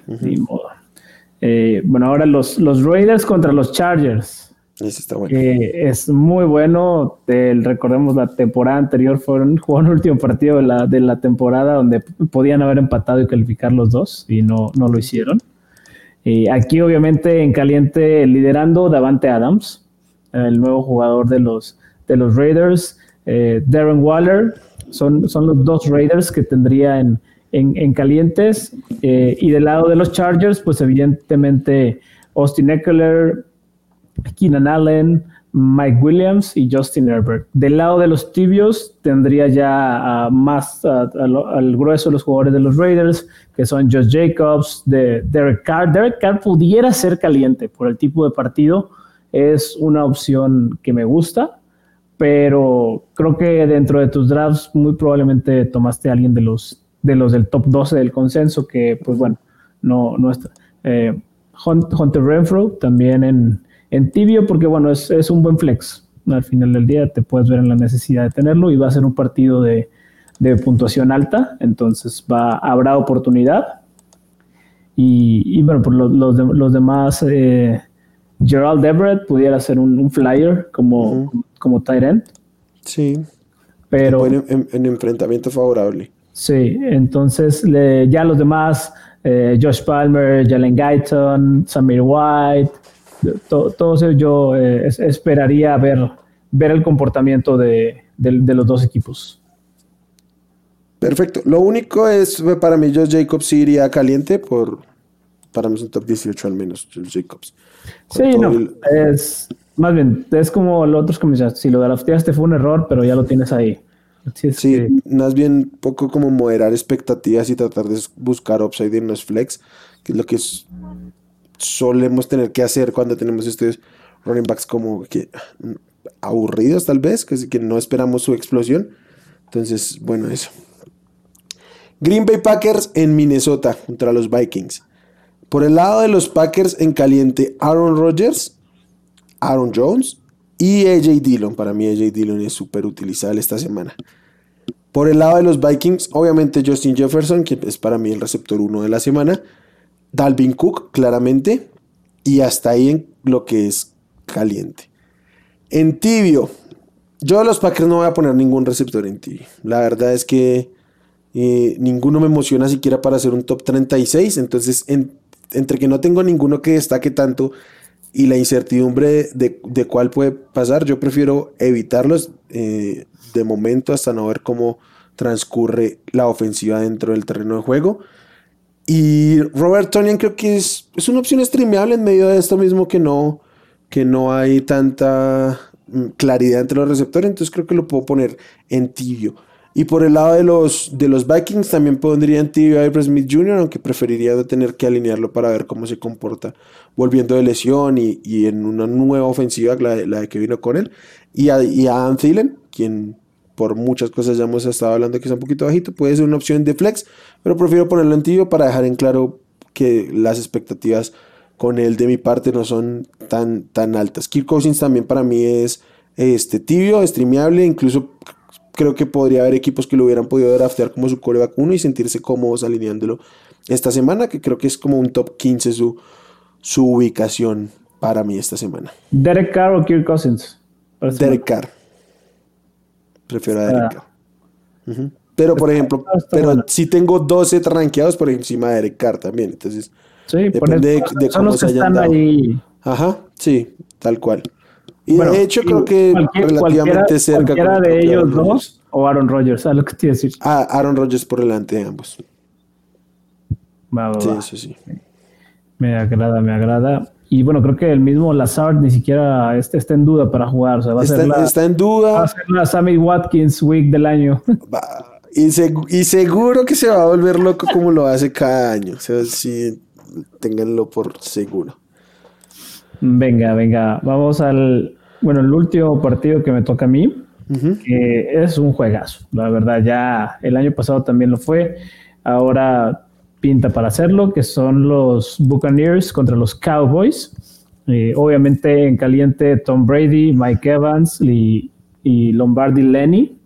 Eh, bueno, ahora los, los Raiders contra los Chargers. Ese está bueno. Que es muy bueno. recordemos la temporada anterior, fueron, jugaron el último partido de la, de la temporada donde podían haber empatado y calificar los dos y no, no lo hicieron. Y aquí, obviamente, en caliente, liderando Davante Adams, el nuevo jugador de los, de los Raiders. Eh, Darren Waller, son, son los dos Raiders que tendría en, en, calientes. Eh, y del lado de los Chargers, pues evidentemente Austin Eckler, Keenan Allen, Mike Williams y Justin Herbert. Del lado de los tibios tendría ya más al grueso de los jugadores de los Raiders, que son Josh Jacobs, de Derek Carr. Derek Carr pudiera ser caliente por el tipo de partido. Es una opción que me gusta, pero creo que dentro de tus drafts muy probablemente tomaste a alguien de los, de los del top 12 del consenso, que pues bueno, no, no está. Eh, Hunter Renfro también en en tibio porque bueno, es, un buen flex. Al final del día te puedes ver en la necesidad de tenerlo y va a ser un partido de, puntuación alta, entonces va, habrá oportunidad. Y, bueno, por los, los, demás, eh, Gerald Everett pudiera ser un, flyer como, como tight end. Sí. Pero en, enfrentamiento favorable. Sí, entonces ya los demás, eh, Josh Palmer, Jalen Guyton, Samir White, todo, eso yo eh, esperaría ver, ver el comportamiento de, los dos equipos. Perfecto. Lo único es, para mí, Josh Jacobs iría caliente por, para mí es un top 18 al menos, Josh Jacobs. sí, no, es, más bien, es como los otros que si lo de la te fue un error, pero ya lo tienes ahí. sí, más bien poco como moderar expectativas y tratar de buscar upside en los flex, que es lo que es solemos tener que hacer cuando tenemos estos running backs como que aburridos tal vez, que, que no esperamos su explosión. Entonces, bueno, eso. Green Bay Packers en Minnesota contra los Vikings. Por el lado de los Packers en caliente, Aaron Rodgers, Aaron Jones y AJ Dillon. Para mí AJ Dillon es súper utilizable esta semana. Por el lado de los Vikings, obviamente Justin Jefferson, que es para mí el receptor 1 de la semana. Dalvin Cook, claramente. Y hasta ahí en lo que es caliente. En tibio, yo de los Packers no voy a poner ningún receptor en tibio. La verdad es que eh, ninguno me emociona siquiera para hacer un top 36. Entonces, entre que no tengo ninguno que destaque tanto y la incertidumbre de, cuál puede pasar, yo prefiero evitarlos eh, de momento hasta no ver cómo transcurre la ofensiva dentro del terreno de juego. Y Robert Tonian creo que es, es una opción streameable en medio de esto mismo que no, que no hay tanta mm, claridad entre los receptores, entonces creo que lo puedo poner en tibio. Y por el lado de los, de los Vikings también pondría en tibio a Everett Smith Jr., aunque preferiría tener que alinearlo para ver cómo se comporta volviendo de lesión y, en una nueva ofensiva, la de, que vino con él. Y a, y a Thielen, quien por muchas cosas ya hemos estado hablando que está un poquito bajito, puede ser una opción de flex, pero prefiero ponerlo en tibio para dejar en claro que las expectativas con él de mi parte no son tan, tan altas. Kirk Cousins también para mí es este, tibio, streameable, incluso creo que podría haber equipos que lo hubieran podido draftear como su coreback 1 y sentirse cómodos alineándolo esta semana, que creo que es como un top 15 su, su ubicación para mí esta semana. Derek Carr o Kirk Cousins. Derek Carr. Prefiero a Derek Carr. Pero, por ejemplo, pero si tengo 12 rankeados por encima de Derek Carr también. Entonces, sí, depende de, cómo se hayan dado. Ahí. Ajá, sí, tal cual. Y de hecho creo que relativamente cerca. Cualquiera de ellos dos o Aaron Rodgers, ¿sabes lo que te decir? Ah, Aaron Rodgers por delante de ambos. Va, va, sí, sí, sí. Me agrada, me agrada. Y bueno, creo que el mismo Lazard ni siquiera este está en duda para jugar. O sea, va a está, ser la, está en duda. Va a ser la Sammy Watkins Week del año. y, y, seguro que se va a volver loco como lo hace cada año. O sea, sí, ténganlo por seguro. Venga, venga, vamos al, bueno, el último partido que me toca a mí, que es un juegazo. La verdad, ya el año pasado también lo fue. Ahora pinta para hacerlo, que son los Buccaneers contra los Cowboys. Eh, obviamente en caliente Tom Brady, Mike Evans y, Lombardi Lenny.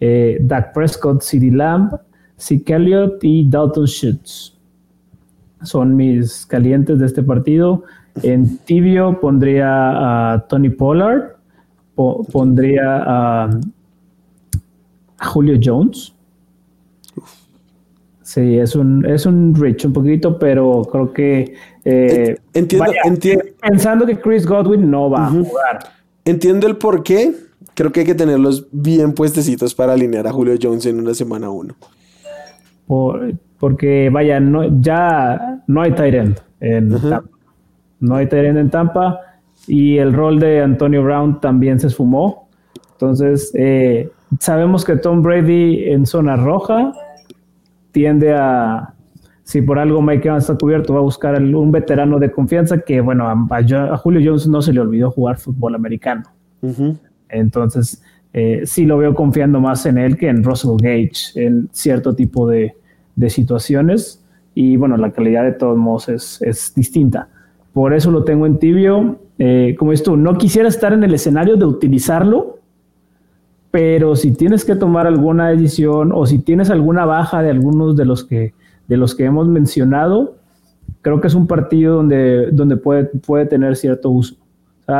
Eh, Dak Prescott, CeeDee Lamb, Zeke Elliott y Dalton Schutz. Son mis calientes de este partido. En tibio pondría a Tony Pollard, pondría a, Julio Jones. Sí, es un, es un rich un poquito, pero creo que... Eh, entiendo, Pensando que Chris Godwin no va a jugar. Entiendo el por qué. Creo que hay que tenerlos bien puestecitos para alinear a Julio Jones en una semana uno. porque, vaya, no, ya no hay Tyrant en no hay terreno en Tampa y el rol de Antonio Brown también se esfumó. Entonces, eh, sabemos que Tom Brady en zona roja tiende a, si por algo Mike Evans está cubierto, va a buscar un veterano de confianza que, bueno, a, Julio Jones no se le olvidó jugar fútbol americano. Entonces, eh, sí lo veo confiando más en él que en Russell Gage en cierto tipo de, situaciones. Y bueno, la calidad de todos modos es, es distinta. Por eso lo tengo en tibio. Eh, como esto, no quisiera estar en el escenario de utilizarlo, pero si tienes que tomar alguna decisión o si tienes alguna baja de algunos de los que, de los que hemos mencionado, creo que es un partido donde, donde puede, puede tener cierto uso.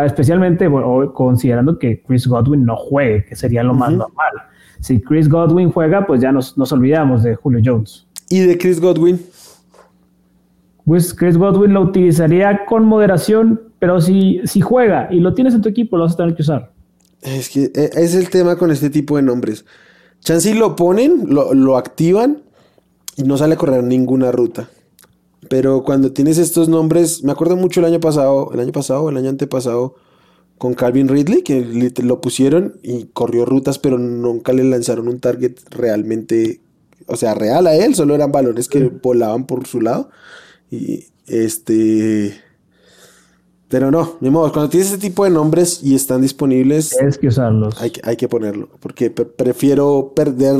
especialmente considerando que Chris Godwin no juegue, que sería lo más normal. Si Chris Godwin juega, pues ya nos, nos olvidamos de Julio Jones. ¿Y de Chris Godwin? pues Chris Godwin lo utilizaría con moderación, pero si, si juega y lo tienes en tu equipo, lo vas a tener que usar. Es que e, es el tema con este tipo de nombres. Chansey lo ponen, lo, activan y no sale a correr ninguna ruta. Pero cuando tienes estos nombres, me acuerdo mucho el año pasado, el año pasado, el año antepasado, con Calvin Ridley, que lo pusieron y corrió rutas, pero nunca le lanzaron un target realmente, o sea, real a él, solo eran balones que volaban por su lado. Y este. Pero no, ni modo, cuando tienes ese tipo de nombres y están disponibles. Tienes que usarlos. Hay, hay que ponerlo. Porque prefiero perder.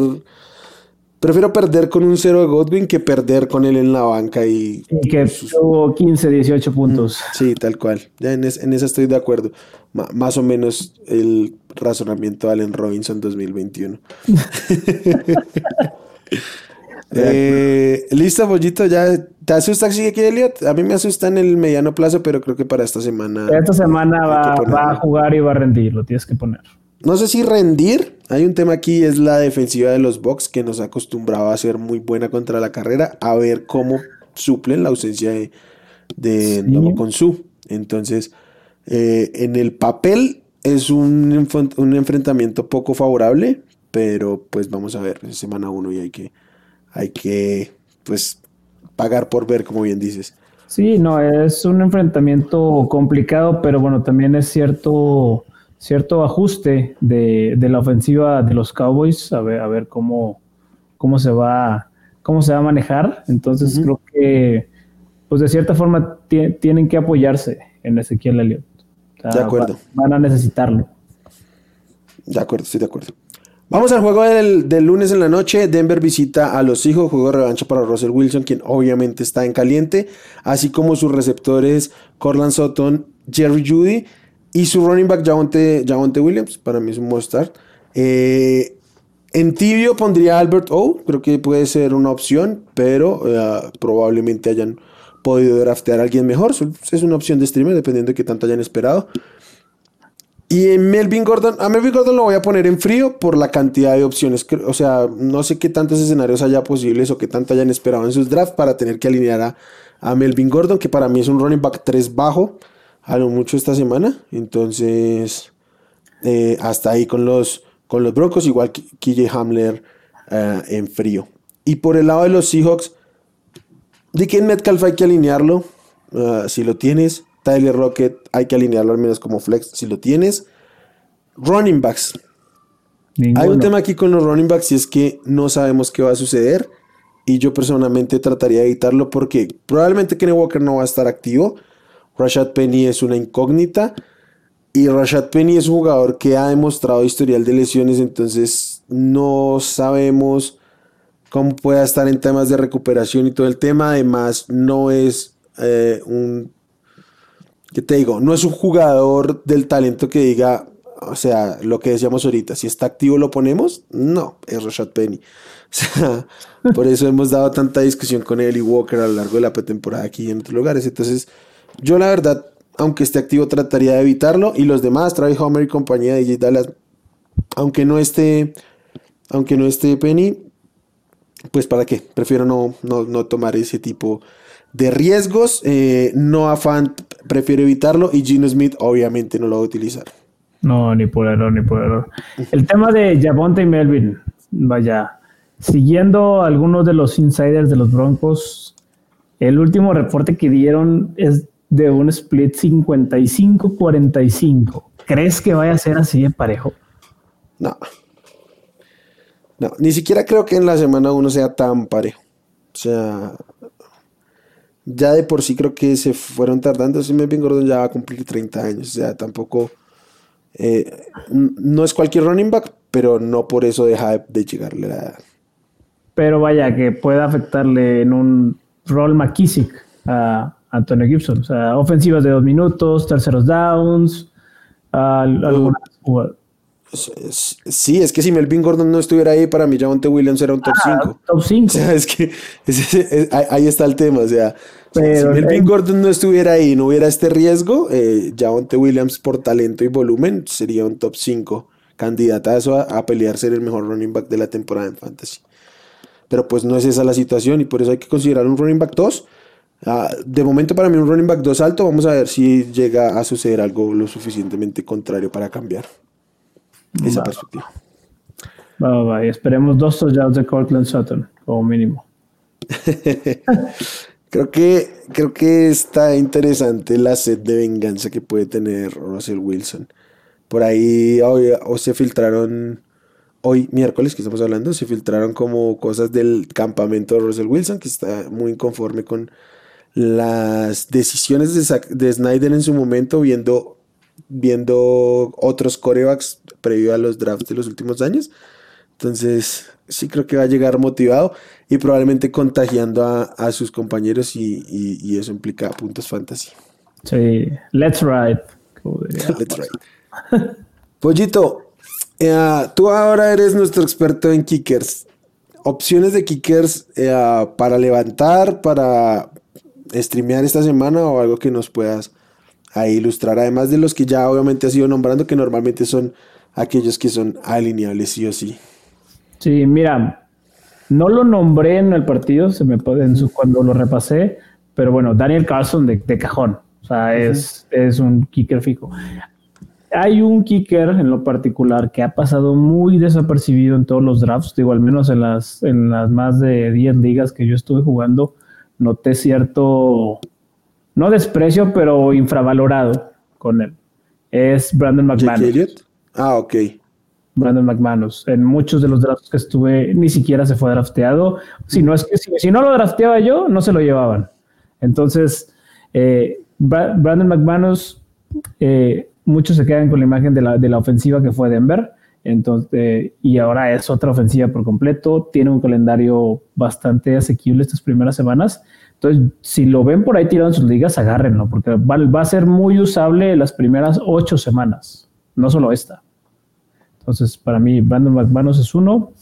Prefiero perder con un cero de Godwin que perder con él en la banca y. que tuvo 15, 18 puntos. Sí, tal cual. Ya en, en eso estoy de acuerdo. más o menos el razonamiento de Allen Robinson 2021. Eh, Listo, Bollito, ya te asusta que sigue aquí Elliot. A mí me asusta en el mediano plazo, pero creo que para esta semana. Esta semana va, a jugar y va a rendir, lo tienes que poner. No sé si rendir. Hay un tema aquí, es la defensiva de los Bucks, que nos ha acostumbrado a ser muy buena contra la carrera. A ver cómo suplen la ausencia de, de con su. Entonces, eh, en el papel es un, un enfrentamiento poco favorable, pero pues vamos a ver, es semana uno y hay que hay que, pues, pagar por ver, como bien dices. Sí, no, es un enfrentamiento complicado, pero bueno, también es cierto, cierto ajuste de, la ofensiva de los Cowboys, a ver, a ver cómo, cómo se va cómo se va a manejar. Entonces creo que, pues de cierta forma, tienen que apoyarse en Ezequiel Elliott. de acuerdo. van a necesitarlo. De acuerdo, estoy de acuerdo. Vamos al juego del, lunes en la noche. Denver visita a los hijos. Juego de revancha para Russell Wilson, quien obviamente está en caliente. Así como sus receptores Corland Sutton, Jerry Judy y su running back Javonte, Williams. Para mí es un must. Eh, en tibio pondría Albert O. Creo que puede ser una opción, pero eh, probablemente hayan podido draftear a alguien mejor. Es una opción de streamer, dependiendo de qué tanto hayan esperado. Y en Melvin Gordon, a Melvin Gordon lo voy a poner en frío por la cantidad de opciones. O sea, no sé qué tantos escenarios haya posibles o qué tanto hayan esperado en sus drafts para tener que alinear a, Melvin Gordon, que para mí es un running back 3 bajo, a lo mucho esta semana. Entonces, eh, hasta ahí con los, con los Broncos, igual que KJ Hamler eh, en frío. Y por el lado de los Seahawks, de quién Metcalf hay que alinearlo. Uh, si lo tienes, Tyler Rocket hay que alinearlo al menos como flex si lo tienes. Running backs. Hay un tema aquí con los running backs y es que no sabemos qué va a suceder. Y yo personalmente trataría de evitarlo porque probablemente Kenny Walker no va a estar activo. Rashad Penny es una incógnita. Y Rashad Penny es un jugador que ha demostrado historial de lesiones. Entonces no sabemos cómo pueda estar en temas de recuperación y todo el tema. Además, no es eh, un ¿qué te digo? No es un jugador del talento que diga, o sea, lo que decíamos ahorita, si está activo lo ponemos. No, es Rashad Penny. O sea, por eso hemos dado tanta discusión con él y Walker a lo largo de la pretemporada aquí en otros lugares. Entonces, yo la verdad, aunque esté activo, trataría de evitarlo. Y los demás, Travis Homer y compañía de. Dallas, aunque no esté, aunque no esté Penny, pues para qué, prefiero no, no, no tomar ese tipo riesgos. Eh, no afán prefiero evitarlo y Gino Smith obviamente no lo va a utilizar. No, ni por error, ni por error. El tema de Javonte y Melvin, vaya, siguiendo algunos de los insiders de los Broncos, el último reporte que dieron es de un split 55-45. ¿Crees que vaya a ser así de parejo? No. No, ni siquiera creo que en la semana uno sea tan parejo. O sea, ya de por sí creo que se fueron tardando. Si Melvin Gordon ya va a cumplir 30 años. O sea, tampoco. Eh, no es cualquier running back, pero no por eso deja de, llegarle la edad. Pero vaya, que pueda afectarle en un rol McKissick a Antonio Gibson. O sea, ofensivas de dos minutos, terceros downs, algunas Sí, es que si Melvin Gordon no estuviera ahí, para mí Javonte Williams era un top 5. Ah, top 5. O sea, es que ahí está el tema. O sea, si Melvin Gordon no estuviera ahí y no hubiera este riesgo, eh, Javonte Williams por talento y volumen sería un top 5 candidata a eso a, pelear ser el mejor running back de la temporada en Fantasy. Pero pues no es esa la situación y por eso hay que considerar un running back 2. Ah, de momento para mí un running back 2 alto, vamos a ver si llega a suceder algo lo suficientemente contrario para cambiar esa perspectiva. Va, Esperemos dos touchdowns de Cortland Sutton, como mínimo. creo que, creo que está interesante la sed de venganza que puede tener Russell Wilson. Por ahí hoy, o se filtraron, hoy miércoles que estamos hablando, se filtraron como cosas del campamento de Russell Wilson, que está muy inconforme con las decisiones de, de Snyder en su momento, viendo viendo otros corebacks previo a los drafts de los últimos años. Entonces, sí creo que va a llegar motivado y probablemente contagiando a, sus compañeros y, eso implica puntos fantasy. Sí, let's ride. let's ride. Pollito, eh, tú ahora eres nuestro experto en kickers. Opciones de kickers eh, para levantar, para streamear esta semana o algo que nos puedas a ilustrar, además de los que ya obviamente ha sido nombrando, que normalmente son aquellos que son alineables sí o sí. Sí, mira, no lo nombré en el partido, se me en su, cuando lo repasé, pero bueno, Daniel Carlson de, cajón, o sea, es, es un kicker fijo. Hay un kicker en lo particular que ha pasado muy desapercibido en todos los drafts, digo, al menos en las, en las más de 10 ligas que yo estuve jugando, noté cierto no desprecio, pero infravalorado con él. es Brandon McManus. Ah, ok. Brandon McManus. En muchos de los drafts que estuve, ni siquiera se fue drafteado. Si no, es que si, no lo drafteaba yo, no se lo llevaban. Entonces, eh, Brandon McManus, eh, muchos se quedan con la imagen de la, de la ofensiva que fue Denver. Entonces, y ahora es otra ofensiva por completo. Tiene un calendario bastante asequible estas primeras semanas. Entonces, si lo ven por ahí tirado en sus ligas, agárrenlo, porque va a ser muy usable las primeras ocho semanas, no solo esta. Entonces, para mí, Brandon McManus es uno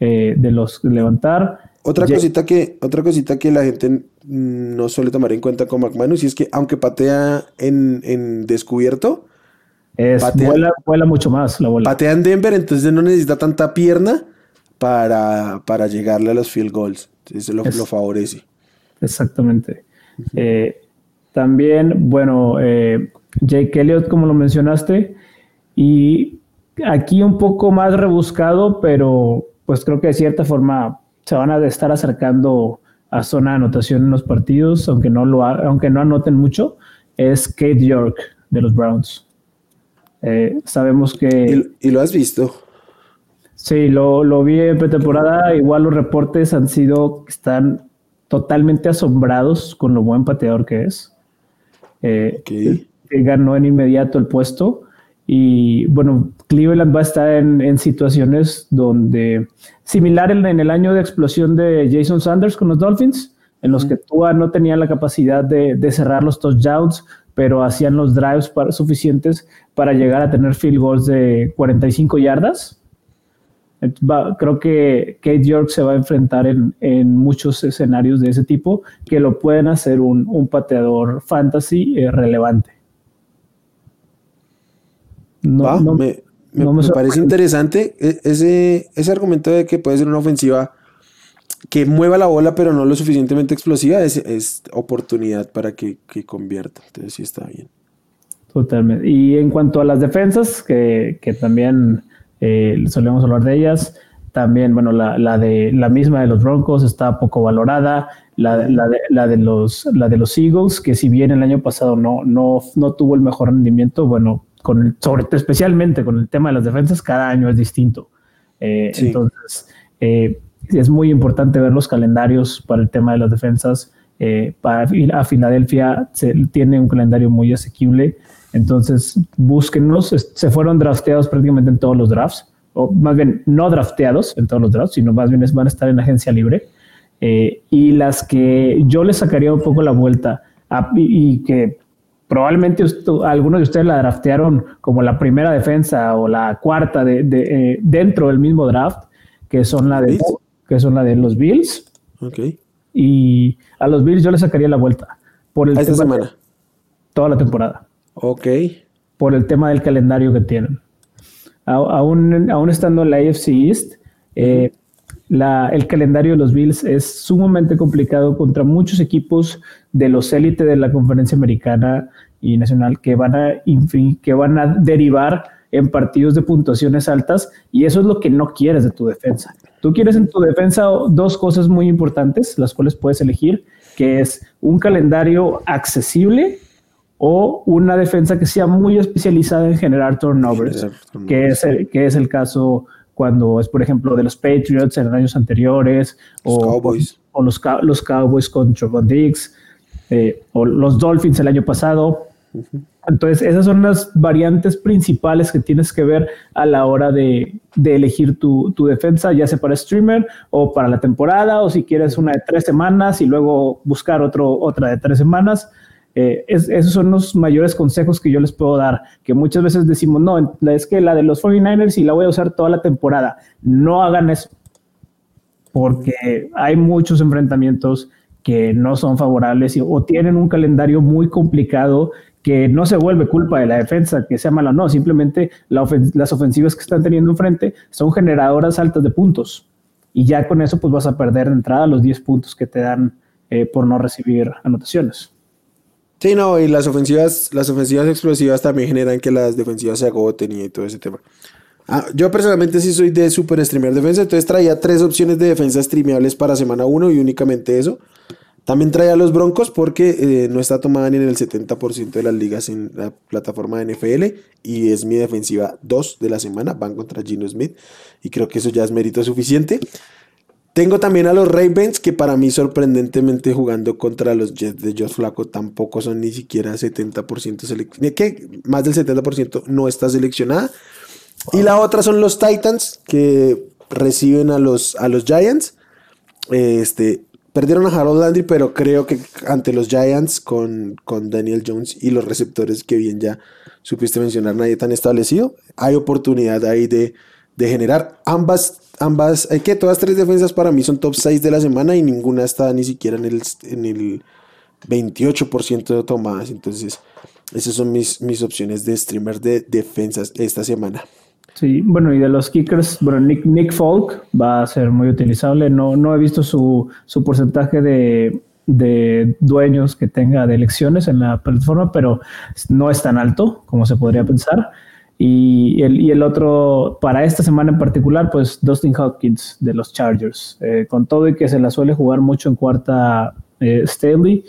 eh, de los levantar. Otra cosita, que, otra cosita que la gente no suele tomar en cuenta con McManus y es que aunque patea en, descubierto, vuela, mucho más la bola. Patea en Denver, entonces no necesita tanta pierna para, para llegarle a los field goals. Eso lo, lo favorece. Exactamente. Eh, también, bueno, eh, Jake Elliott, como lo mencionaste, y aquí un poco más rebuscado, pero pues creo que de cierta forma se van a estar acercando a zona de anotación en los partidos, aunque no, lo aunque no anoten mucho, es Kate York de los Browns. Eh, sabemos que... ¿Y, lo has visto? Sí, lo, lo vi en pretemporada. Igual los reportes han sido, están totalmente asombrados con lo buen pateador que es. Eh, ganó en inmediato el puesto. Y bueno, Cleveland va a estar en, situaciones donde, similar en, el año de explosión de Jason Sanders con los Dolphins, en los que Tua no tenía la capacidad de, cerrar los touchdowns, pero hacían los drives suficientes para llegar a tener field goals de 45 yardas. creo que Kate York se va a enfrentar en, muchos escenarios de ese tipo que lo pueden hacer un, pateador fantasy eh, relevante. No, me, parece interesante e, ese, ese argumento de que puede ser una ofensiva que mueva la bola pero no lo suficientemente explosiva es, oportunidad para que, convierta. Entonces sí está bien. Totalmente. Y en cuanto a las defensas, que, también eh, solemos hablar de ellas, también, bueno, la, de, la misma de los Broncos está poco valorada, la, de, la, de los, la de los Eagles, que si bien el año pasado no, no, no tuvo el mejor rendimiento, bueno, con sobre, especialmente con el tema de las defensas, cada año es distinto. Eh, entonces, eh, es muy importante ver los calendarios para el tema de las defensas. Eh, para, a Filadelfia se, tiene un calendario muy asequible. Entonces, búsquenlos. Se fueron drafteados prácticamente en todos los drafts, o más bien no drafteados en todos los drafts, sino más bien van a estar en agencia libre. y las que yo les sacaría un poco la vuelta y, que probablemente algunos de ustedes la draftearon como la primera defensa o la cuarta de, eh, dentro del mismo draft, que son la de que son la de los Bills. Okay. Y a los Bills yo les sacaría la vuelta por el esta semana. toda la temporada. Ok. Por el tema del calendario que tienen. aún, aún estando en la AFC East, eh, el calendario de los Bills es sumamente complicado contra muchos equipos de los élites de la conferencia americana y nacional que van a, que van a derivar en partidos de puntuaciones altas y eso es lo que no quieres de tu defensa. Tú quieres en tu defensa dos cosas muy importantes, las cuales puedes elegir, que es un calendario accesible o una defensa que sea muy especializada en generar turnovers, que es el, que es el caso cuando es, por ejemplo, de los Patriots en años anteriores, o, Cowboys. o los, los, Cowboys con Trevon Diggs, eh, o los Dolphins el año pasado. Entonces, esas son las variantes principales que tienes que ver a la hora de, de elegir tu, tu, defensa, ya sea para streamer o para la temporada, o si quieres una de tres semanas y luego buscar otro, otra de tres semanas. Eh, esos son los mayores consejos que yo les puedo dar, que muchas veces decimos, no, es que la de los 49ers y la voy a usar toda la temporada. No hagan eso, porque hay muchos enfrentamientos que no son favorables o tienen un calendario muy complicado que no se vuelve culpa de la defensa, que sea mala, no, simplemente las ofensivas que están teniendo enfrente son generadoras altas de puntos. Y ya con eso pues vas a perder de entrada los 10 puntos que te dan eh, por no recibir anotaciones. Sí, no, y las ofensivas, las ofensivas explosivas también generan que las defensivas se agoten y todo ese tema. Ah, yo personalmente sí soy de super streamer defensa, entonces traía tres opciones de defensa streameables para semana 1 y únicamente eso. También trae a los Broncos porque eh, no está tomada ni en el 70% de las ligas en la plataforma de NFL y es mi defensiva 2 de la semana. Van contra Gino Smith y creo que eso ya es mérito suficiente. Tengo también a los Ravens que para mí sorprendentemente jugando contra los Jets de Josh Flaco tampoco son ni siquiera 70% seleccionados. Que más del 70% no está seleccionada. Y la otra son los Titans que reciben a los, a los Giants. Este, Perdieron a Harold Landry, pero creo que ante los Giants con, con Daniel Jones y los receptores que bien ya supiste mencionar, nadie tan establecido, hay oportunidad ahí de, de generar ambas, ambas, hay que todas tres defensas para mí son top 6 de la semana y ninguna está ni siquiera en el, en el 28% de tomadas. Entonces, esas son mis, mis opciones de streamer de defensas esta semana. Sí, bueno, y de los kickers, bueno, Nick, Nick Folk va a ser muy utilizable. No, no he visto su, su porcentaje de, de, dueños que tenga de elecciones en la plataforma, pero no es tan alto como se podría pensar. Y el, y el otro, para esta semana en particular, pues Dustin Hopkins de los Chargers. Eh, con todo y que se la suele jugar mucho en cuarta eh, Staley,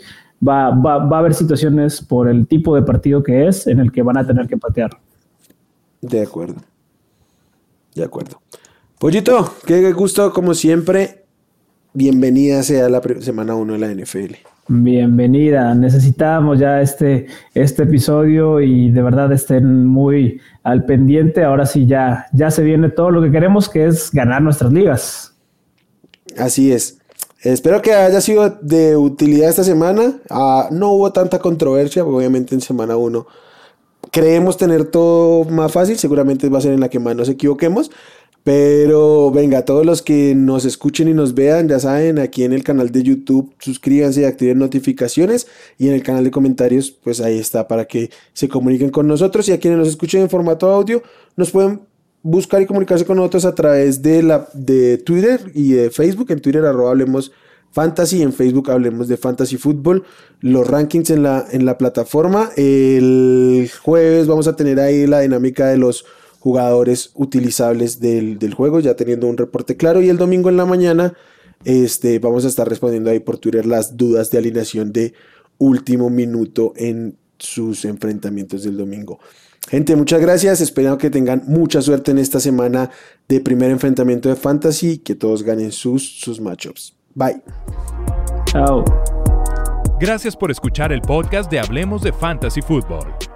va, va, va a haber situaciones por el tipo de partido que es en el que van a tener que patear. De acuerdo. De acuerdo. Pollito, qué gusto como siempre. Bienvenida sea la semana 1 de la NFL. Bienvenida. Necesitábamos ya este, este episodio y de verdad estén muy al pendiente. Ahora sí ya, ya se viene todo lo que queremos, que es ganar nuestras ligas. Así es. Espero que haya sido de utilidad esta semana. Ah, no hubo tanta controversia, obviamente en semana 1 creemos tener todo más fácil, seguramente va a ser en la que más nos equivoquemos. Pero venga, todos los que nos escuchen y nos vean, ya saben, aquí en el canal de YouTube, suscríbanse y activen notificaciones. Y en el canal de comentarios, pues ahí está para que se comuniquen con nosotros. Y a quienes nos escuchen en formato audio, nos pueden buscar y comunicarse con nosotros a través de, la, de Twitter y de Facebook. En Twitter, arroba hablemos Fantasy. En Facebook hablemos de Fantasy Football. Los rankings en la, en la plataforma. El jueves vamos a tener ahí la dinámica de los jugadores utilizables del, juego, ya teniendo un reporte claro. Y el domingo en la mañana este, vamos a estar respondiendo ahí por Twitter las dudas de alineación de último minuto en sus enfrentamientos del domingo. Gente, muchas gracias. Espero que tengan mucha suerte en esta semana de primer enfrentamiento de Fantasy. Que todos ganen sus, sus matchups. Bye. Chao. Gracias por escuchar el podcast de Hablemos de Fantasy Football.